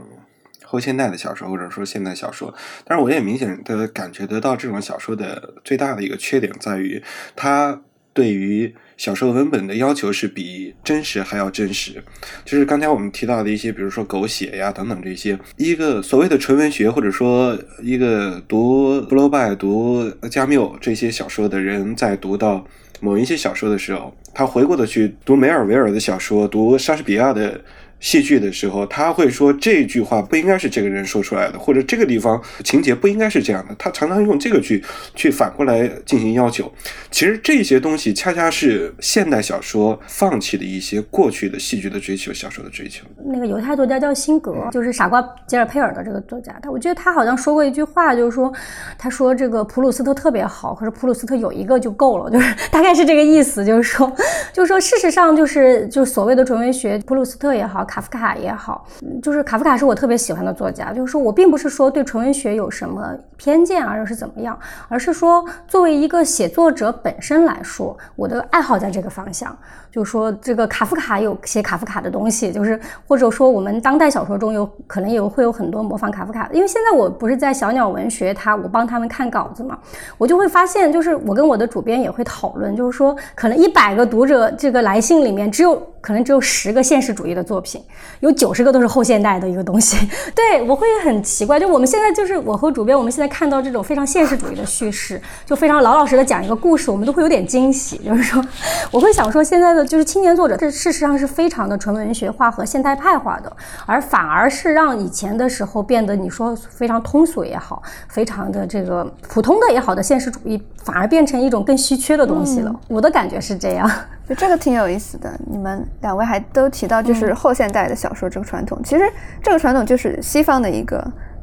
后现代的小说，或者说现代小说，但是我也明显的感觉得到，这种小说的最大的一个缺点在于，它对于。小说文本的要求是比真实还要真实，就是刚才我们提到的一些，比如说狗血呀等等这些，一个所谓的纯文学，或者说一个读布罗拜、读加缪这些小说的人，在读到某一些小说的时候，他回过头去读梅尔维尔的小说，读莎士比亚的。戏剧的时候，他会说这句话不应该是这个人说出来的，或者这个地方情节不应该是这样的。他常常用这个去去反过来进行要求。其实这些东西恰恰是现代小说放弃的一些过去的戏剧的追求、小说的追求。那个犹太作家叫辛格，就是傻瓜吉尔佩尔的这个作家。他我觉得他好像说过一句话，就是说他说这个普鲁斯特特别好，可是普鲁斯特有一个就够了，就是大概是这个意思。就是说，就是说事实上就是就所谓的纯文学，普鲁斯特也好。卡夫卡也好，就是卡夫卡是我特别喜欢的作家。就是说我并不是说对纯文学有什么偏见啊，又是怎么样，而是说作为一个写作者本身来说，我的爱好在这个方向。就是说这个卡夫卡有写卡夫卡的东西，就是或者说我们当代小说中有可能也会有很多模仿卡夫卡。因为现在我不是在小鸟文学，他我帮他们看稿子嘛，我就会发现，就是我跟我的主编也会讨论，就是说可能一百个读者这个来信里面，只有可能只有十个现实主义的作品。有九十个都是后现代的一个东西，对我会很奇怪。就我们现在就是我和主编，我们现在看到这种非常现实主义的叙事，就非常老老实的讲一个故事，我们都会有点惊喜。就是说，我会想说，现在的就是青年作者，这事实上是非常的纯文学化和现代派化的，而反而是让以前的时候变得你说非常通俗也好，非常的这个普通的也好的现实主义，反而变成一种更稀缺的东西了。我的感觉是这样。就这个挺有意思的，你们两位还都提到就是后现代的小说这个传统，其实这个传统就是西方的一个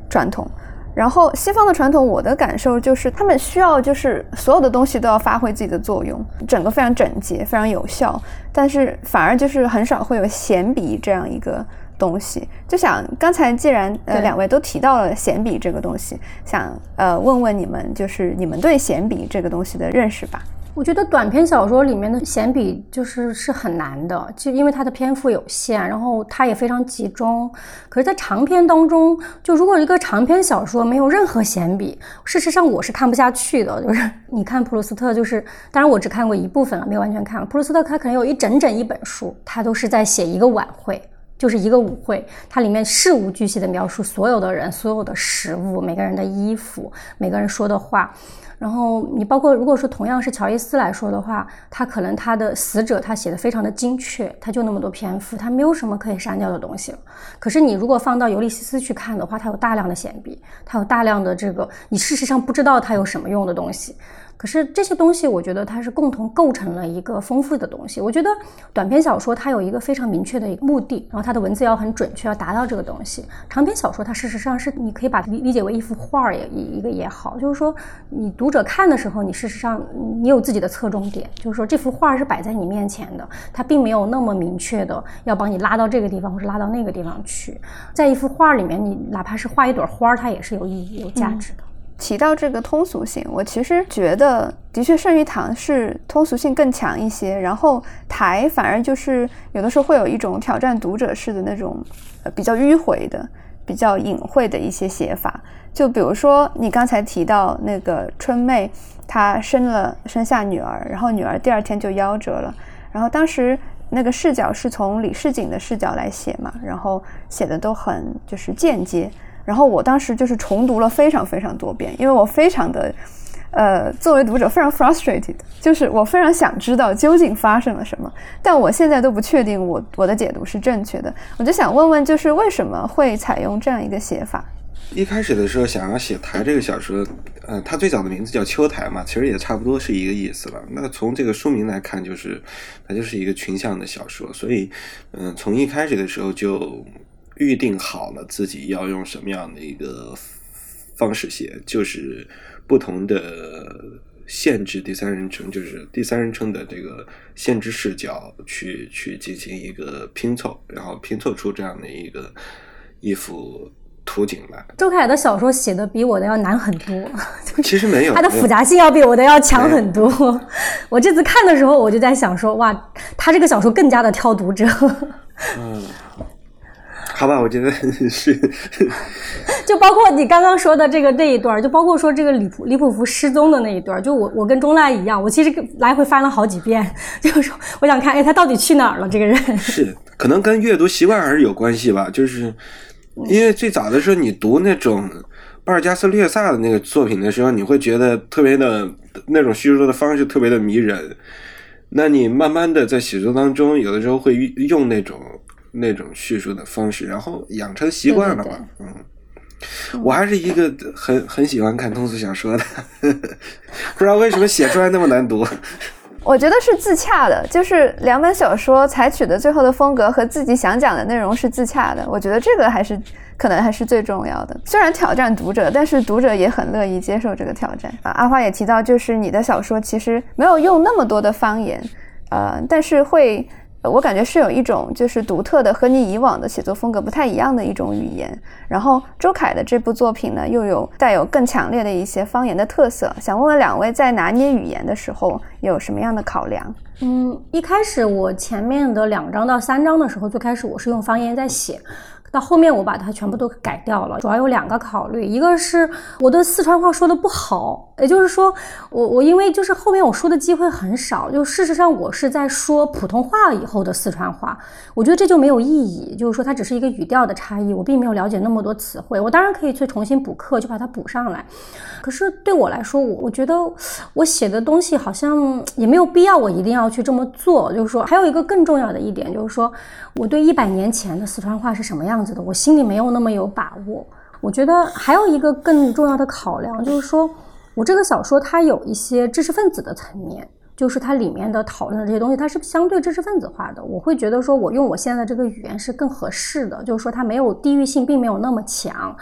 传统。然后西方的传统，我的感受就是他们需要就是所有的东西都要发挥自己的作用，整个非常整洁、非常有效，但是反而就是很少会有闲笔这样一个东西。就想刚才既然呃两位都提到了闲笔这个东西，想呃问问你们就是你们对闲笔这个东西的认识吧。我觉得短篇小说里面的显笔就是是很难的，就因为它的篇幅有限，然后它也非常集中。可是，在长篇当中，就如果一个长篇小说没有任何显笔，事实上我是看不下去的。就是你看普鲁斯特，就是当然我只看过一部分了，没有完全看。普鲁斯特他可能有一整整一本书，他都是在写一个晚会。就是一个舞会，它里面事无巨细的描述所有的人、所有的食物、每个人的衣服、每个人说的话。然后你包括，如果说同样是乔伊斯来说的话，他可能他的死者他写的非常的精确，他就那么多篇幅，他没有什么可以删掉的东西。可是你如果放到尤利西斯去看的话，他有大量的闲笔，他有大量的这个你事实上不知道他有什么用的东西。可是这些东西，我觉得它是共同构成了一个丰富的东西。我觉得短篇小说它有一个非常明确的一个目的，然后它的文字要很准确，要达到这个东西。长篇小说它事实上是你可以把它理理解为一幅画儿也一一个也好，就是说你读者看的时候，你事实上你有自己的侧重点，就是说这幅画是摆在你面前的，它并没有那么明确的要把你拉到这个地方或者拉到那个地方去。在一幅画里面，你哪怕是画一朵花儿，它也是有意义、有价值的。提到这个通俗性，我其实觉得的确圣玉堂是通俗性更强一些，然后台反而就是有的时候会有一种挑战读者式的那种，呃比较迂回的、比较隐晦的一些写法。就比如说你刚才提到那个春妹，她生了生下女儿，然后女儿第二天就夭折了，然后当时那个视角是从李世景的视角来写嘛，然后写的都很就是间接。然后我当时就是重读了非常非常多遍，因为我非常的，呃，作为读者非常 frustrated，就是我非常想知道究竟发生了什么，但我现在都不确定我我的解读是正确的。我就想问问，就是为什么会采用这样一个写法？一开始的时候想要写台这个小说，呃，它最早的名字叫秋台嘛，其实也差不多是一个意思了。那从这个书名来看，就是它就是一个群像的小说，所以，嗯，从一开始的时候就。预定好了自己要用什么样的一个方式写，就是不同的限制第三人称，就是第三人称的这个限制视角去去进行一个拼凑，然后拼凑出这样的一个一幅图景来。周凯的小说写的比我的要难很多，其实没有，它的复杂性要比我的要强很多。我这次看的时候，我就在想说，哇，他这个小说更加的挑读者。嗯。好吧，我觉得 是，就包括你刚刚说的这个那一段，就包括说这个李普李普福失踪的那一段，就我我跟钟娜一样，我其实来回翻了好几遍，就是说我想看，哎，他到底去哪儿了？这个人是可能跟阅读习惯还是有关系吧，就是因为最早的时候你读那种巴尔加斯略萨的那个作品的时候，你会觉得特别的那种叙述的方式特别的迷人，那你慢慢的在写作当中，有的时候会用那种。那种叙述的方式，然后养成习惯了吧？嗯，我还是一个很很喜欢看通俗小说的，不知道为什么写出来那么难读。我觉得是自洽的，就是两本小说采取的最后的风格和自己想讲的内容是自洽的。我觉得这个还是可能还是最重要的。虽然挑战读者，但是读者也很乐意接受这个挑战啊。阿花也提到，就是你的小说其实没有用那么多的方言，呃，但是会。我感觉是有一种就是独特的和你以往的写作风格不太一样的一种语言。然后周凯的这部作品呢，又有带有更强烈的一些方言的特色。想问问两位，在拿捏语言的时候有什么样的考量？嗯，一开始我前面的两章到三章的时候，最开始我是用方言在写。到后面我把它全部都改掉了，主要有两个考虑，一个是我的四川话说的不好，也就是说，我我因为就是后面我说的机会很少，就事实上我是在说普通话以后的四川话，我觉得这就没有意义，就是说它只是一个语调的差异，我并没有了解那么多词汇，我当然可以去重新补课，就把它补上来，可是对我来说，我我觉得我写的东西好像也没有必要，我一定要去这么做，就是说还有一个更重要的一点，就是说我对一百年前的四川话是什么样。样子的，我心里没有那么有把握。我觉得还有一个更重要的考量，就是说我这个小说它有一些知识分子的层面，就是它里面的讨论的这些东西，它是相对知识分子化的。我会觉得说我用我现在这个语言是更合适的，就是说它没有地域性，并没有那么强。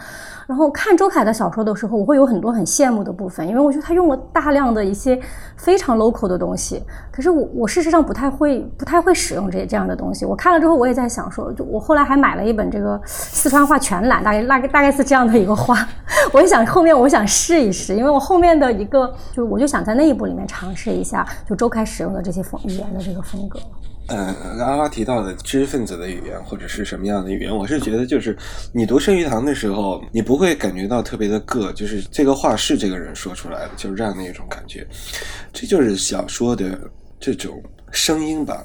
然后看周凯的小说的时候，我会有很多很羡慕的部分，因为我觉得他用了大量的一些非常 local 的东西。可是我我事实上不太会不太会使用这这样的东西。我看了之后，我也在想说，就我后来还买了一本这个四川话全览，大概大概大概是这样的一个话。我也想后面我想试一试，因为我后面的一个就是我就想在那一部里面尝试一下就周凯使用的这些风语言的这个风格。呃，阿花提到的知识分子的语言或者是什么样的语言，我是觉得就是你读圣玉堂的时候，你不会感觉到特别的个，就是这个话是这个人说出来的，就是这样的一种感觉。这就是小说的这种声音吧。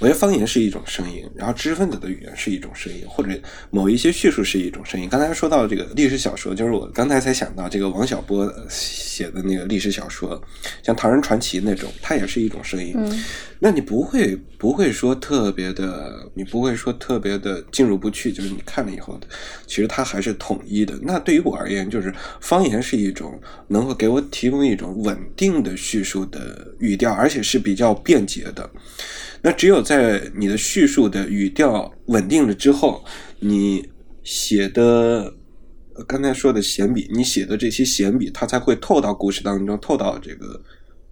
我觉得方言是一种声音，然后知识分子的语言是一种声音，或者某一些叙述是一种声音。刚才说到这个历史小说，就是我刚才才想到这个王小波写的那个历史小说，像《唐人传奇》那种，它也是一种声音。嗯，那你不会不会说特别的，你不会说特别的进入不去，就是你看了以后，其实它还是统一的。那对于我而言，就是方言是一种能够给我提供一种稳定的叙述的语调，而且是比较便捷的。那只有在你的叙述的语调稳定了之后，你写的刚才说的闲笔，你写的这些闲笔，它才会透到故事当中，透到这个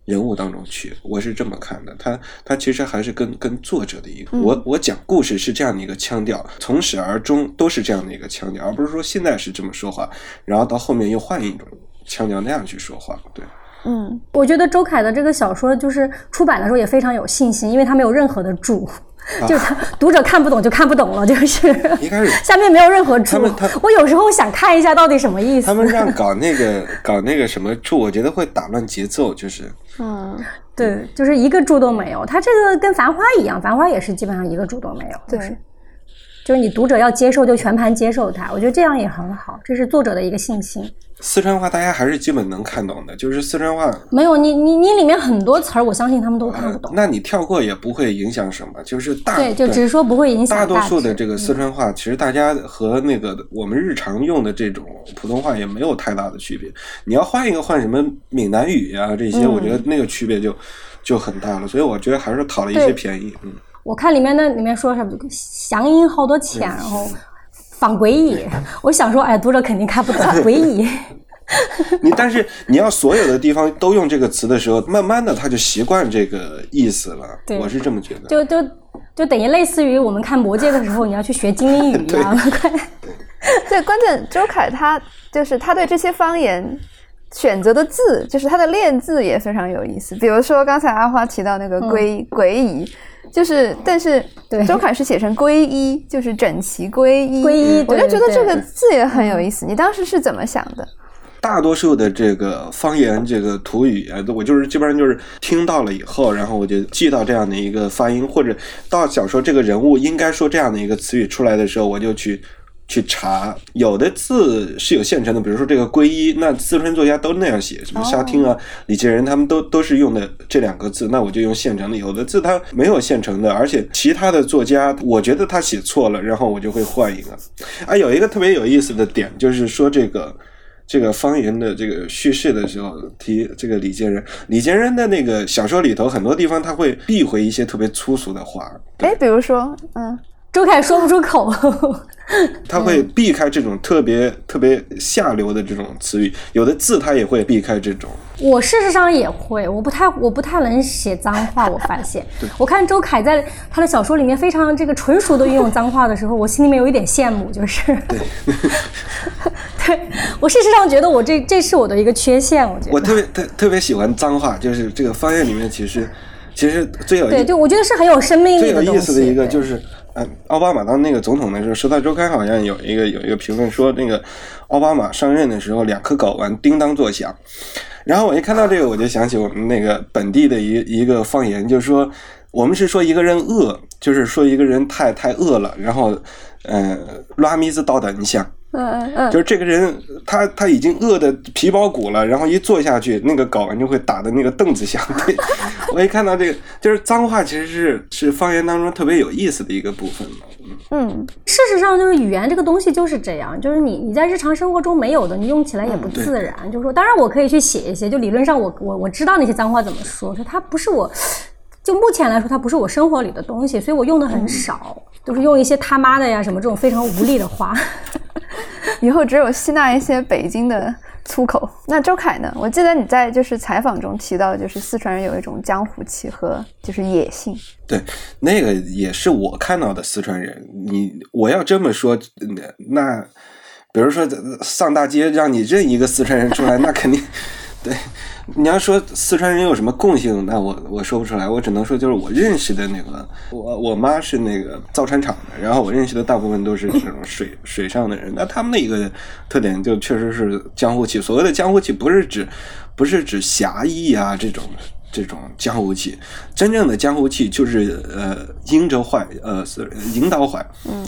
人物当中去。我是这么看的，它它其实还是跟跟作者的一个，我我讲故事是这样的一个腔调，从始而终都是这样的一个腔调，而不是说现在是这么说话，然后到后面又换一种腔调那样去说话，对。嗯，我觉得周凯的这个小说就是出版的时候也非常有信心，因为他没有任何的注，就是他读者看不懂就看不懂了，就是一开始 下面没有任何注他们他。我有时候想看一下到底什么意思。他们让搞那个搞那个什么注，我觉得会打乱节奏，就是嗯，对，就是一个注都没有。他这个跟《繁花》一样，《繁花》也是基本上一个注都没有。对就是就是你读者要接受就全盘接受它，我觉得这样也很好，这是作者的一个信心。四川话大家还是基本能看懂的，就是四川话。没有你你你里面很多词儿，我相信他们都看不呃懂。那你跳过也不会影响什么，就是大对，就只是说不会影响大多数的这个四川话，其实大家和那个我们日常用的这种普通话也没有太大的区别。你要换一个换什么闽南语啊这些，嗯我觉得那个区别就就很大了。所以我觉得还是讨了一些便宜。嗯，我看里面那里面说什么祥音好多钱，然后仿诡异，我想说，哎，读者肯定看不懂诡异。你但是你要所有的地方都用这个词的时候，慢慢的他就习惯这个意思了。对我是这么觉得。就就就等于类似于我们看《魔戒》的时候，你要去学精灵语一样。快对，关键周凯他就是他对这些方言选择的字，就是他的练字也非常有意思。比如说刚才阿花提到那个归归一，就是但是对周凯是写成归一，就是整齐归一。归一我就觉得这个字也很有意思。你当时是怎么想的？大多数的这个方言、这个土语啊，我就是基本上就是听到了以后，然后我就记到这样的一个发音，或者到想说这个人物应该说这样的一个词语出来的时候，我就去去查。有的字是有现成的，比如说这个“皈依”，那四川作家都那样写，什么沙汀啊、李杰仁他们都都是用的这两个字，那我就用现成的。有的字它没有现成的，而且其他的作家，我觉得他写错了，然后我就会换一个。啊，有一个特别有意思的点，就是说这个。这个方言的这个叙事的时候提这个李建仁，李建仁的那个小说里头很多地方他会避讳一些特别粗俗的话，哎，比如说，嗯，周凯说不出口，他会避开这种特别特别下流的这种词语，有的字他也会避开这种。我事实上也会，我不太我不太能写脏话。我发现，我看周凯在他的小说里面非常这个纯熟的运用脏话的时候，我心里面有一点羡慕，就是，对我事实上觉得我这这是我的一个缺陷，我觉得。我特别特特别喜欢脏话，就是这个方言里面其实其实最有对，意就我觉得是很有生命最有。意思的一个对就是，嗯，奥巴马当那个总统的时候，《时代周刊》好像有一个有一个评论说，那个奥巴马上任的时候，两颗睾丸叮当作响。然后我一看到这个，我就想起我们那个本地的一一个方言，就是说我们是说一个人饿，就是说一个人太太饿了，然后，呃，拉米子到等一下嗯嗯，就是这个人，他他已经饿得皮包骨了，然后一坐下去，那个睾丸就会打的那个凳子响。对，我一看到这个，就是脏话，其实是是方言当中特别有意思的一个部分嘛。嗯，嗯，事实上，就是语言这个东西就是这样，就是你你在日常生活中没有的，你用起来也不自然。就是说，当然我可以去写一些，就理论上我我我知道那些脏话怎么说，就它不是我，就目前来说它不是我生活里的东西，所以我用的很少，就是用一些他妈的呀什么这种非常无力的话。以后只有吸纳一些北京的粗口。那周凯呢？我记得你在就是采访中提到，就是四川人有一种江湖气和就是野性。对，那个也是我看到的四川人。你我要这么说，那比如说上大街让你认一个四川人出来，那肯定对，你要说四川人有什么共性，那我我说不出来，我只能说就是我认识的那个，我我妈是那个造船厂的，然后我认识的大部分都是这种水水上的人，那他们的一个特点就确实是江湖气。所谓的江湖气，不是指不是指侠义啊这种这种江湖气，真正的江湖气就是呃阴着坏，呃是引导坏，嗯，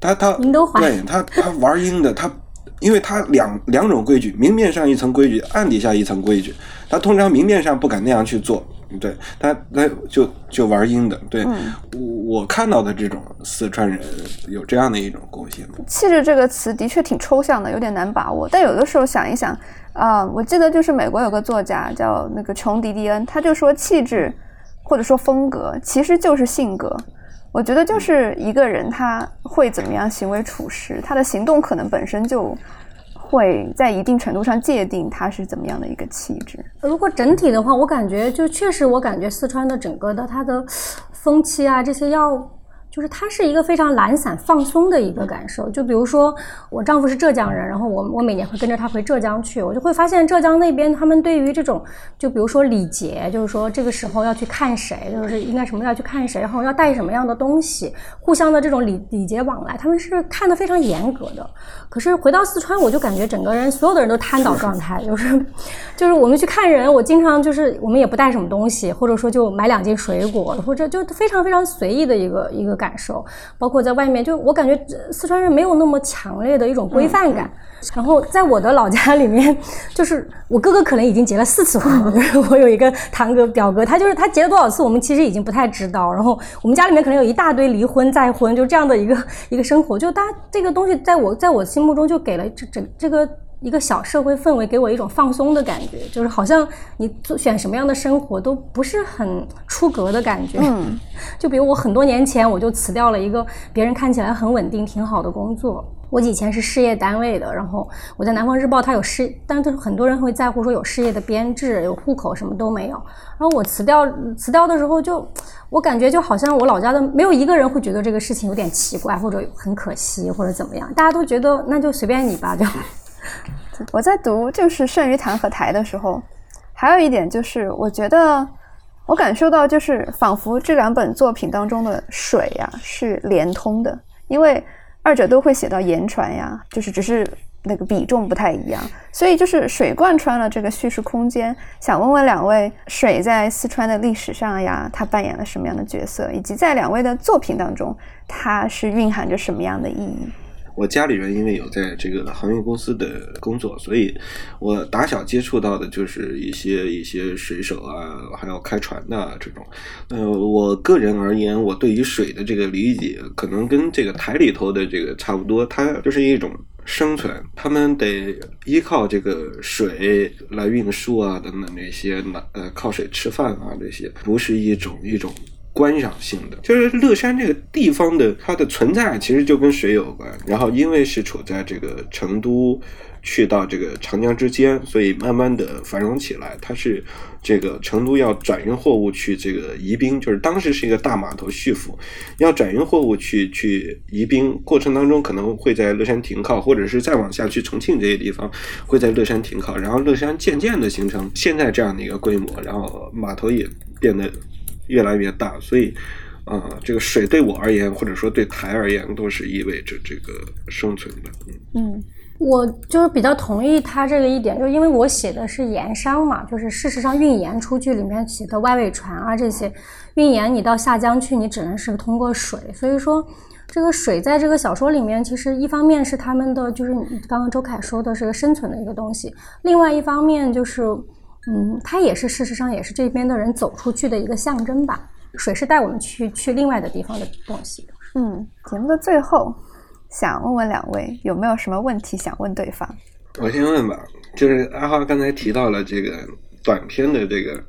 他他阴都坏对他他玩阴的他。因为他两两种规矩，明面上一层规矩，暗底下一层规矩。他通常明面上不敢那样去做，对他他就就玩阴的。对我我看到的这种四川人有这样的一种共性。气质这个词的确挺抽象的，有点难把握。但有的时候想一想啊，我记得就是美国有个作家叫那个琼迪迪恩，他就说气质或者说风格其实就是性格。我觉得就是一个人他会怎么样行为处事，他的行动可能本身就会在一定程度上界定他是怎么样的一个气质。如果整体的话，我感觉就确实，我感觉四川的整个的它的风气啊这些要。就是它是一个非常懒散放松的一个感受。就比如说，我丈夫是浙江人，然后我我每年会跟着他回浙江去，我就会发现浙江那边他们对于这种，就比如说礼节，就是说这个时候要去看谁，就是应该什么要去看谁，然后要带什么样的东西，互相的这种礼礼节往来，他们是看得非常严格的。可是回到四川，我就感觉整个人所有的人都瘫倒状态，就是就是我们去看人，我经常就是我们也不带什么东西，或者说就买两斤水果，或者就非常非常随意的一个一个。感受，包括在外面，就我感觉四川人没有那么强烈的一种规范感。然后在我的老家里面，就是我哥哥可能已经结了四次婚，我有一个堂哥表哥，他就是他结了多少次，我们其实已经不太知道。然后我们家里面可能有一大堆离婚再婚，就这样的一个一个生活。就大家这个东西，在我在我心目中就给了这整这个。一个小社会氛围给我一种放松的感觉，就是好像你做选什么样的生活都不是很出格的感觉。嗯，就比如我很多年前我就辞掉了一个别人看起来很稳定、挺好的工作。我以前是事业单位的，然后我在南方日报，它有事，但是很多人会在乎说有事业的编制、有户口，什么都没有。然后我辞掉辞掉的时候，就我感觉就好像我老家的没有一个人会觉得这个事情有点奇怪或者很可惜或者怎么样，大家都觉得那就随便你吧，就。我在读就是《剩余堂》和《台》的时候，还有一点就是，我觉得我感受到，就是仿佛这两本作品当中的水呀是连通的，因为二者都会写到言传呀，就是只是那个比重不太一样，所以就是水贯穿了这个叙事空间。想问问两位，水在四川的历史上呀，它扮演了什么样的角色，以及在两位的作品当中，它是蕴含着什么样的意义？我家里人因为有在这个航运公司的工作，所以我打小接触到的就是一些一些水手啊，还有开船的这种。呃，我个人而言，我对于水的这个理解，可能跟这个台里头的这个差不多。它就是一种生存，他们得依靠这个水来运输啊，等等这些，呃，靠水吃饭啊，这些不是一种一种。观赏性的，就是乐山这个地方的它的存在，其实就跟水有关。然后因为是处在这个成都去到这个长江之间，所以慢慢的繁荣起来。它是这个成都要转运货物去这个宜宾，就是当时是一个大码头叙府，要转运货物去去宜宾，过程当中可能会在乐山停靠，或者是再往下去重庆这些地方会在乐山停靠。然后乐山渐渐的形成现在这样的一个规模，然后码头也变得。越来越大，所以，啊，这个水对我而言，或者说对台而言，都是意味着这个生存的。嗯，我就是比较同意他这个一点，就因为我写的是盐商嘛，就是事实上运盐出去里面写的外尾船啊这些，运盐你到下江去，你只能是通过水，所以说这个水在这个小说里面，其实一方面是他们的，就是你刚刚周凯说的是个生存的一个东西，另外一方面就是。嗯，它也是事实上也是这边的人走出去的一个象征吧。水是带我们去去另外的地方的东西。嗯，节目的最后，想问问两位有没有什么问题想问对方？我先问吧，就是阿花刚才提到了这个短篇的这个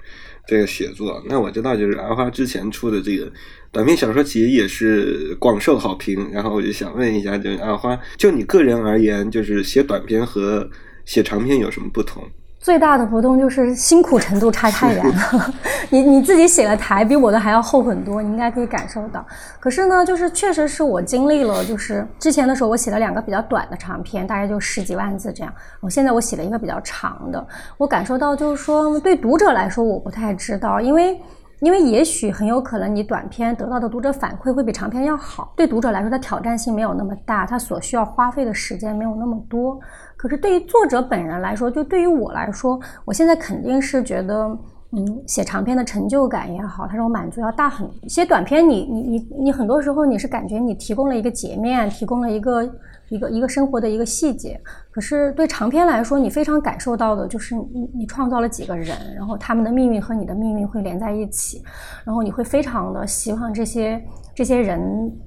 这个写作，那我知道就是阿花之前出的这个短篇小说集也是广受好评，然后我就想问一下，就是阿花，就你个人而言，就是写短篇和写长篇有什么不同？最大的不同就是辛苦程度差太远了。你你自己写的台比我的还要厚很多，你应该可以感受到。可是呢，就是确实是我经历了，就是之前的时候我写了两个比较短的长篇，大概就十几万字这样。我现在我写了一个比较长的，我感受到就是说，对读者来说我不太知道，因为。因为也许很有可能你短篇得到的读者反馈会比长篇要好，对读者来说它挑战性没有那么大，它所需要花费的时间没有那么多。可是对于作者本人来说，就对于我来说，我现在肯定是觉得，嗯，写长篇的成就感也好，它这种满足要大很。写短篇，你你你你很多时候你是感觉你提供了一个截面，提供了一个。一个一个生活的一个细节，可是对长篇来说，你非常感受到的就是你你创造了几个人，然后他们的命运和你的命运会连在一起，然后你会非常的希望这些这些人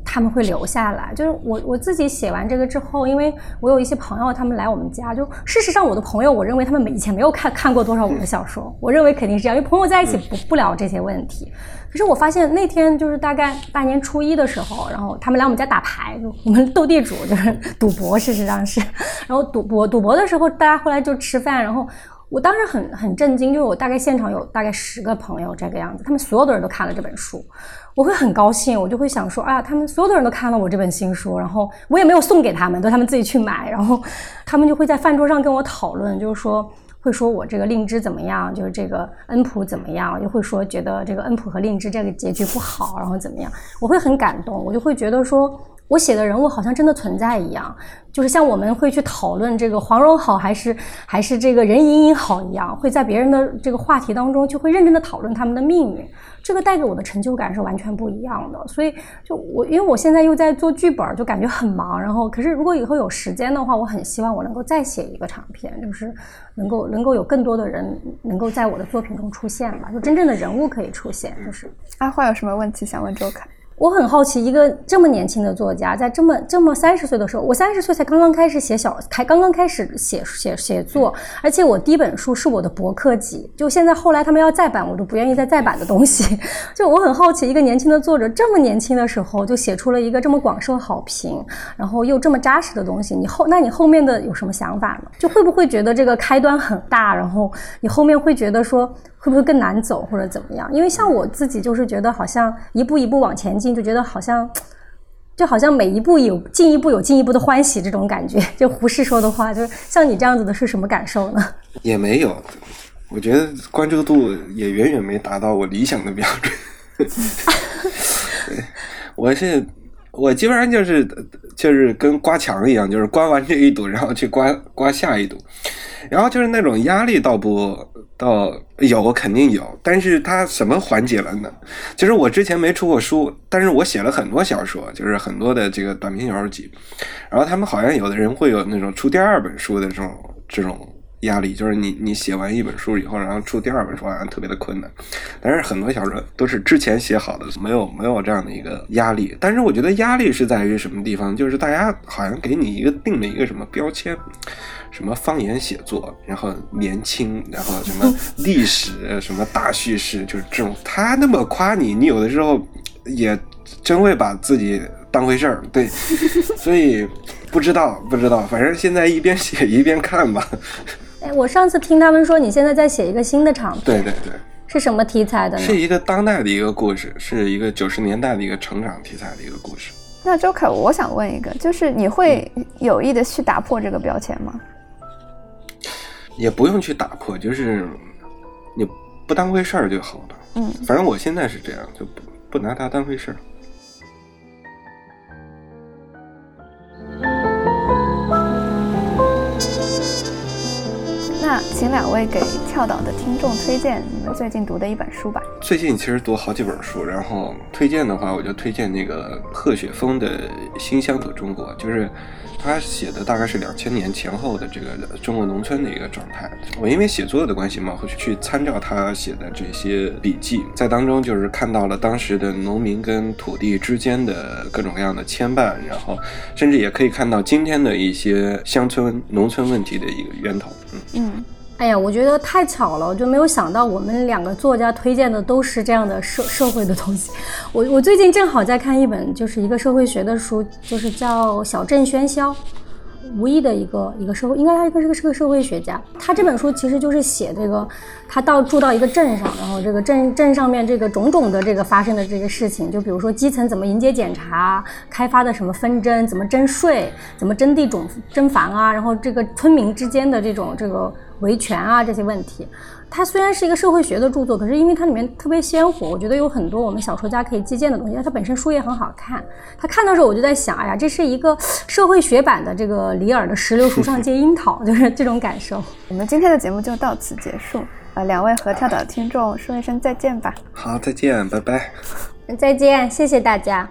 他们会留下来。就是我我自己写完这个之后，因为我有一些朋友他们来我们家，就事实上我的朋友，我认为他们以前没有看看过多少我的小说，我认为肯定是这样，因为朋友在一起不不聊这些问题。可是我发现那天就是大概大年初一的时候，然后他们来我们家打牌，我们斗地主就是赌博，事实上是。然后赌博赌博的时候，大家后来就吃饭，然后我当时很很震惊，就是我大概现场有大概十个朋友这个样子，他们所有的人都看了这本书，我会很高兴，我就会想说，哎呀，他们所有的人都看了我这本新书，然后我也没有送给他们，都他们自己去买，然后他们就会在饭桌上跟我讨论，就是说。会说我这个令芝怎么样？就是这个恩普怎么样？又会说觉得这个恩普和令芝这个结局不好，然后怎么样？我会很感动，我就会觉得说我写的人物好像真的存在一样，就是像我们会去讨论这个黄蓉好还是还是这个任盈盈好一样，会在别人的这个话题当中就会认真的讨论他们的命运。这个带给我的成就感是完全不一样的，所以就我，因为我现在又在做剧本，就感觉很忙。然后，可是如果以后有时间的话，我很希望我能够再写一个长篇，就是能够能够有更多的人能够在我的作品中出现吧，就真正的人物可以出现。就是阿花有什么问题想问周凯？我很好奇，一个这么年轻的作家，在这么这么三十岁的时候，我三十岁才刚刚开始写小，才刚刚开始写写写作，而且我第一本书是我的博客集，就现在后来他们要再版，我都不愿意再再版的东西。就我很好奇，一个年轻的作者这么年轻的时候就写出了一个这么广受好评，然后又这么扎实的东西，你后那你后面的有什么想法呢？就会不会觉得这个开端很大，然后你后面会觉得说？会不会更难走或者怎么样？因为像我自己就是觉得好像一步一步往前进，就觉得好像 就好像每一步有进一步有进一步的欢喜这种感觉。就胡适说的话，就是像你这样子的是什么感受呢？也没有，我觉得关注度也远远没达到我理想的标准。我是我基本上就是就是跟刮墙一样，就是刮完这一堵，然后去刮刮下一堵，然后就是那种压力倒不。倒有肯定有，但是他什么缓解了呢？其实我之前没出过书，但是我写了很多小说，就是很多的这个短篇小说集。然后他们好像有的人会有那种出第二本书的这种这种压力，就是你你写完一本书以后，然后出第二本书好像特别的困难。但是很多小说都是之前写好的，没有没有这样的一个压力。但是我觉得压力是在于什么地方？就是大家好像给你一个定了一个什么标签。什么方言写作，然后年轻，然后什么 历史，什么大叙事，就是这种。他那么夸你，你有的时候也真会把自己当回事儿，对。所以不知道，不知道，反正现在一边写一边看吧。哎，我上次听他们说你现在在写一个新的长篇，对对对，是什么题材的呢？是一个当代的一个故事，是一个九十年代的一个成长题材的一个故事。那周凯，我想问一个，就是你会有意的去打破这个标签吗？也不用去打破，就是你不当回事儿就好了。嗯，反正我现在是这样，就不不拿它当回事儿。位给跳岛的听众推荐你们最近读的一本书吧。最近其实读好几本书，然后推荐的话，我就推荐那个贺雪峰的《新乡土中国》，就是。他写的大概是两千年前后的这个中国农村的一个状态。我因为写作的关系嘛，会去参照他写的这些笔记，在当中就是看到了当时的农民跟土地之间的各种各样的牵绊，然后甚至也可以看到今天的一些乡村农村问题的一个源头。嗯嗯。哎呀，我觉得太巧了，我就没有想到我们两个作家推荐的都是这样的社 社会的东西。我我最近正好在看一本，就是一个社会学的书，就是叫《小镇喧嚣》。无意的一个一个社会，应该他应该是个是个社会学家。他这本书其实就是写这个，他到住到一个镇上，然后这个镇镇上面这个种种的这个发生的这个事情，就比如说基层怎么迎接检查，开发的什么纷争，怎么征税，怎么征地种征房啊，然后这个村民之间的这种这个维权啊这些问题。它虽然是一个社会学的著作，可是因为它里面特别鲜活，我觉得有很多我们小说家可以借鉴的东西。它本身书也很好看。他看的时候，我就在想，哎呀，这是一个社会学版的这个李尔的《石榴树上结樱桃》，就是这种感受。我们今天的节目就到此结束。呃，两位和跳岛听众说一声再见吧。好，再见，拜拜。再见，谢谢大家。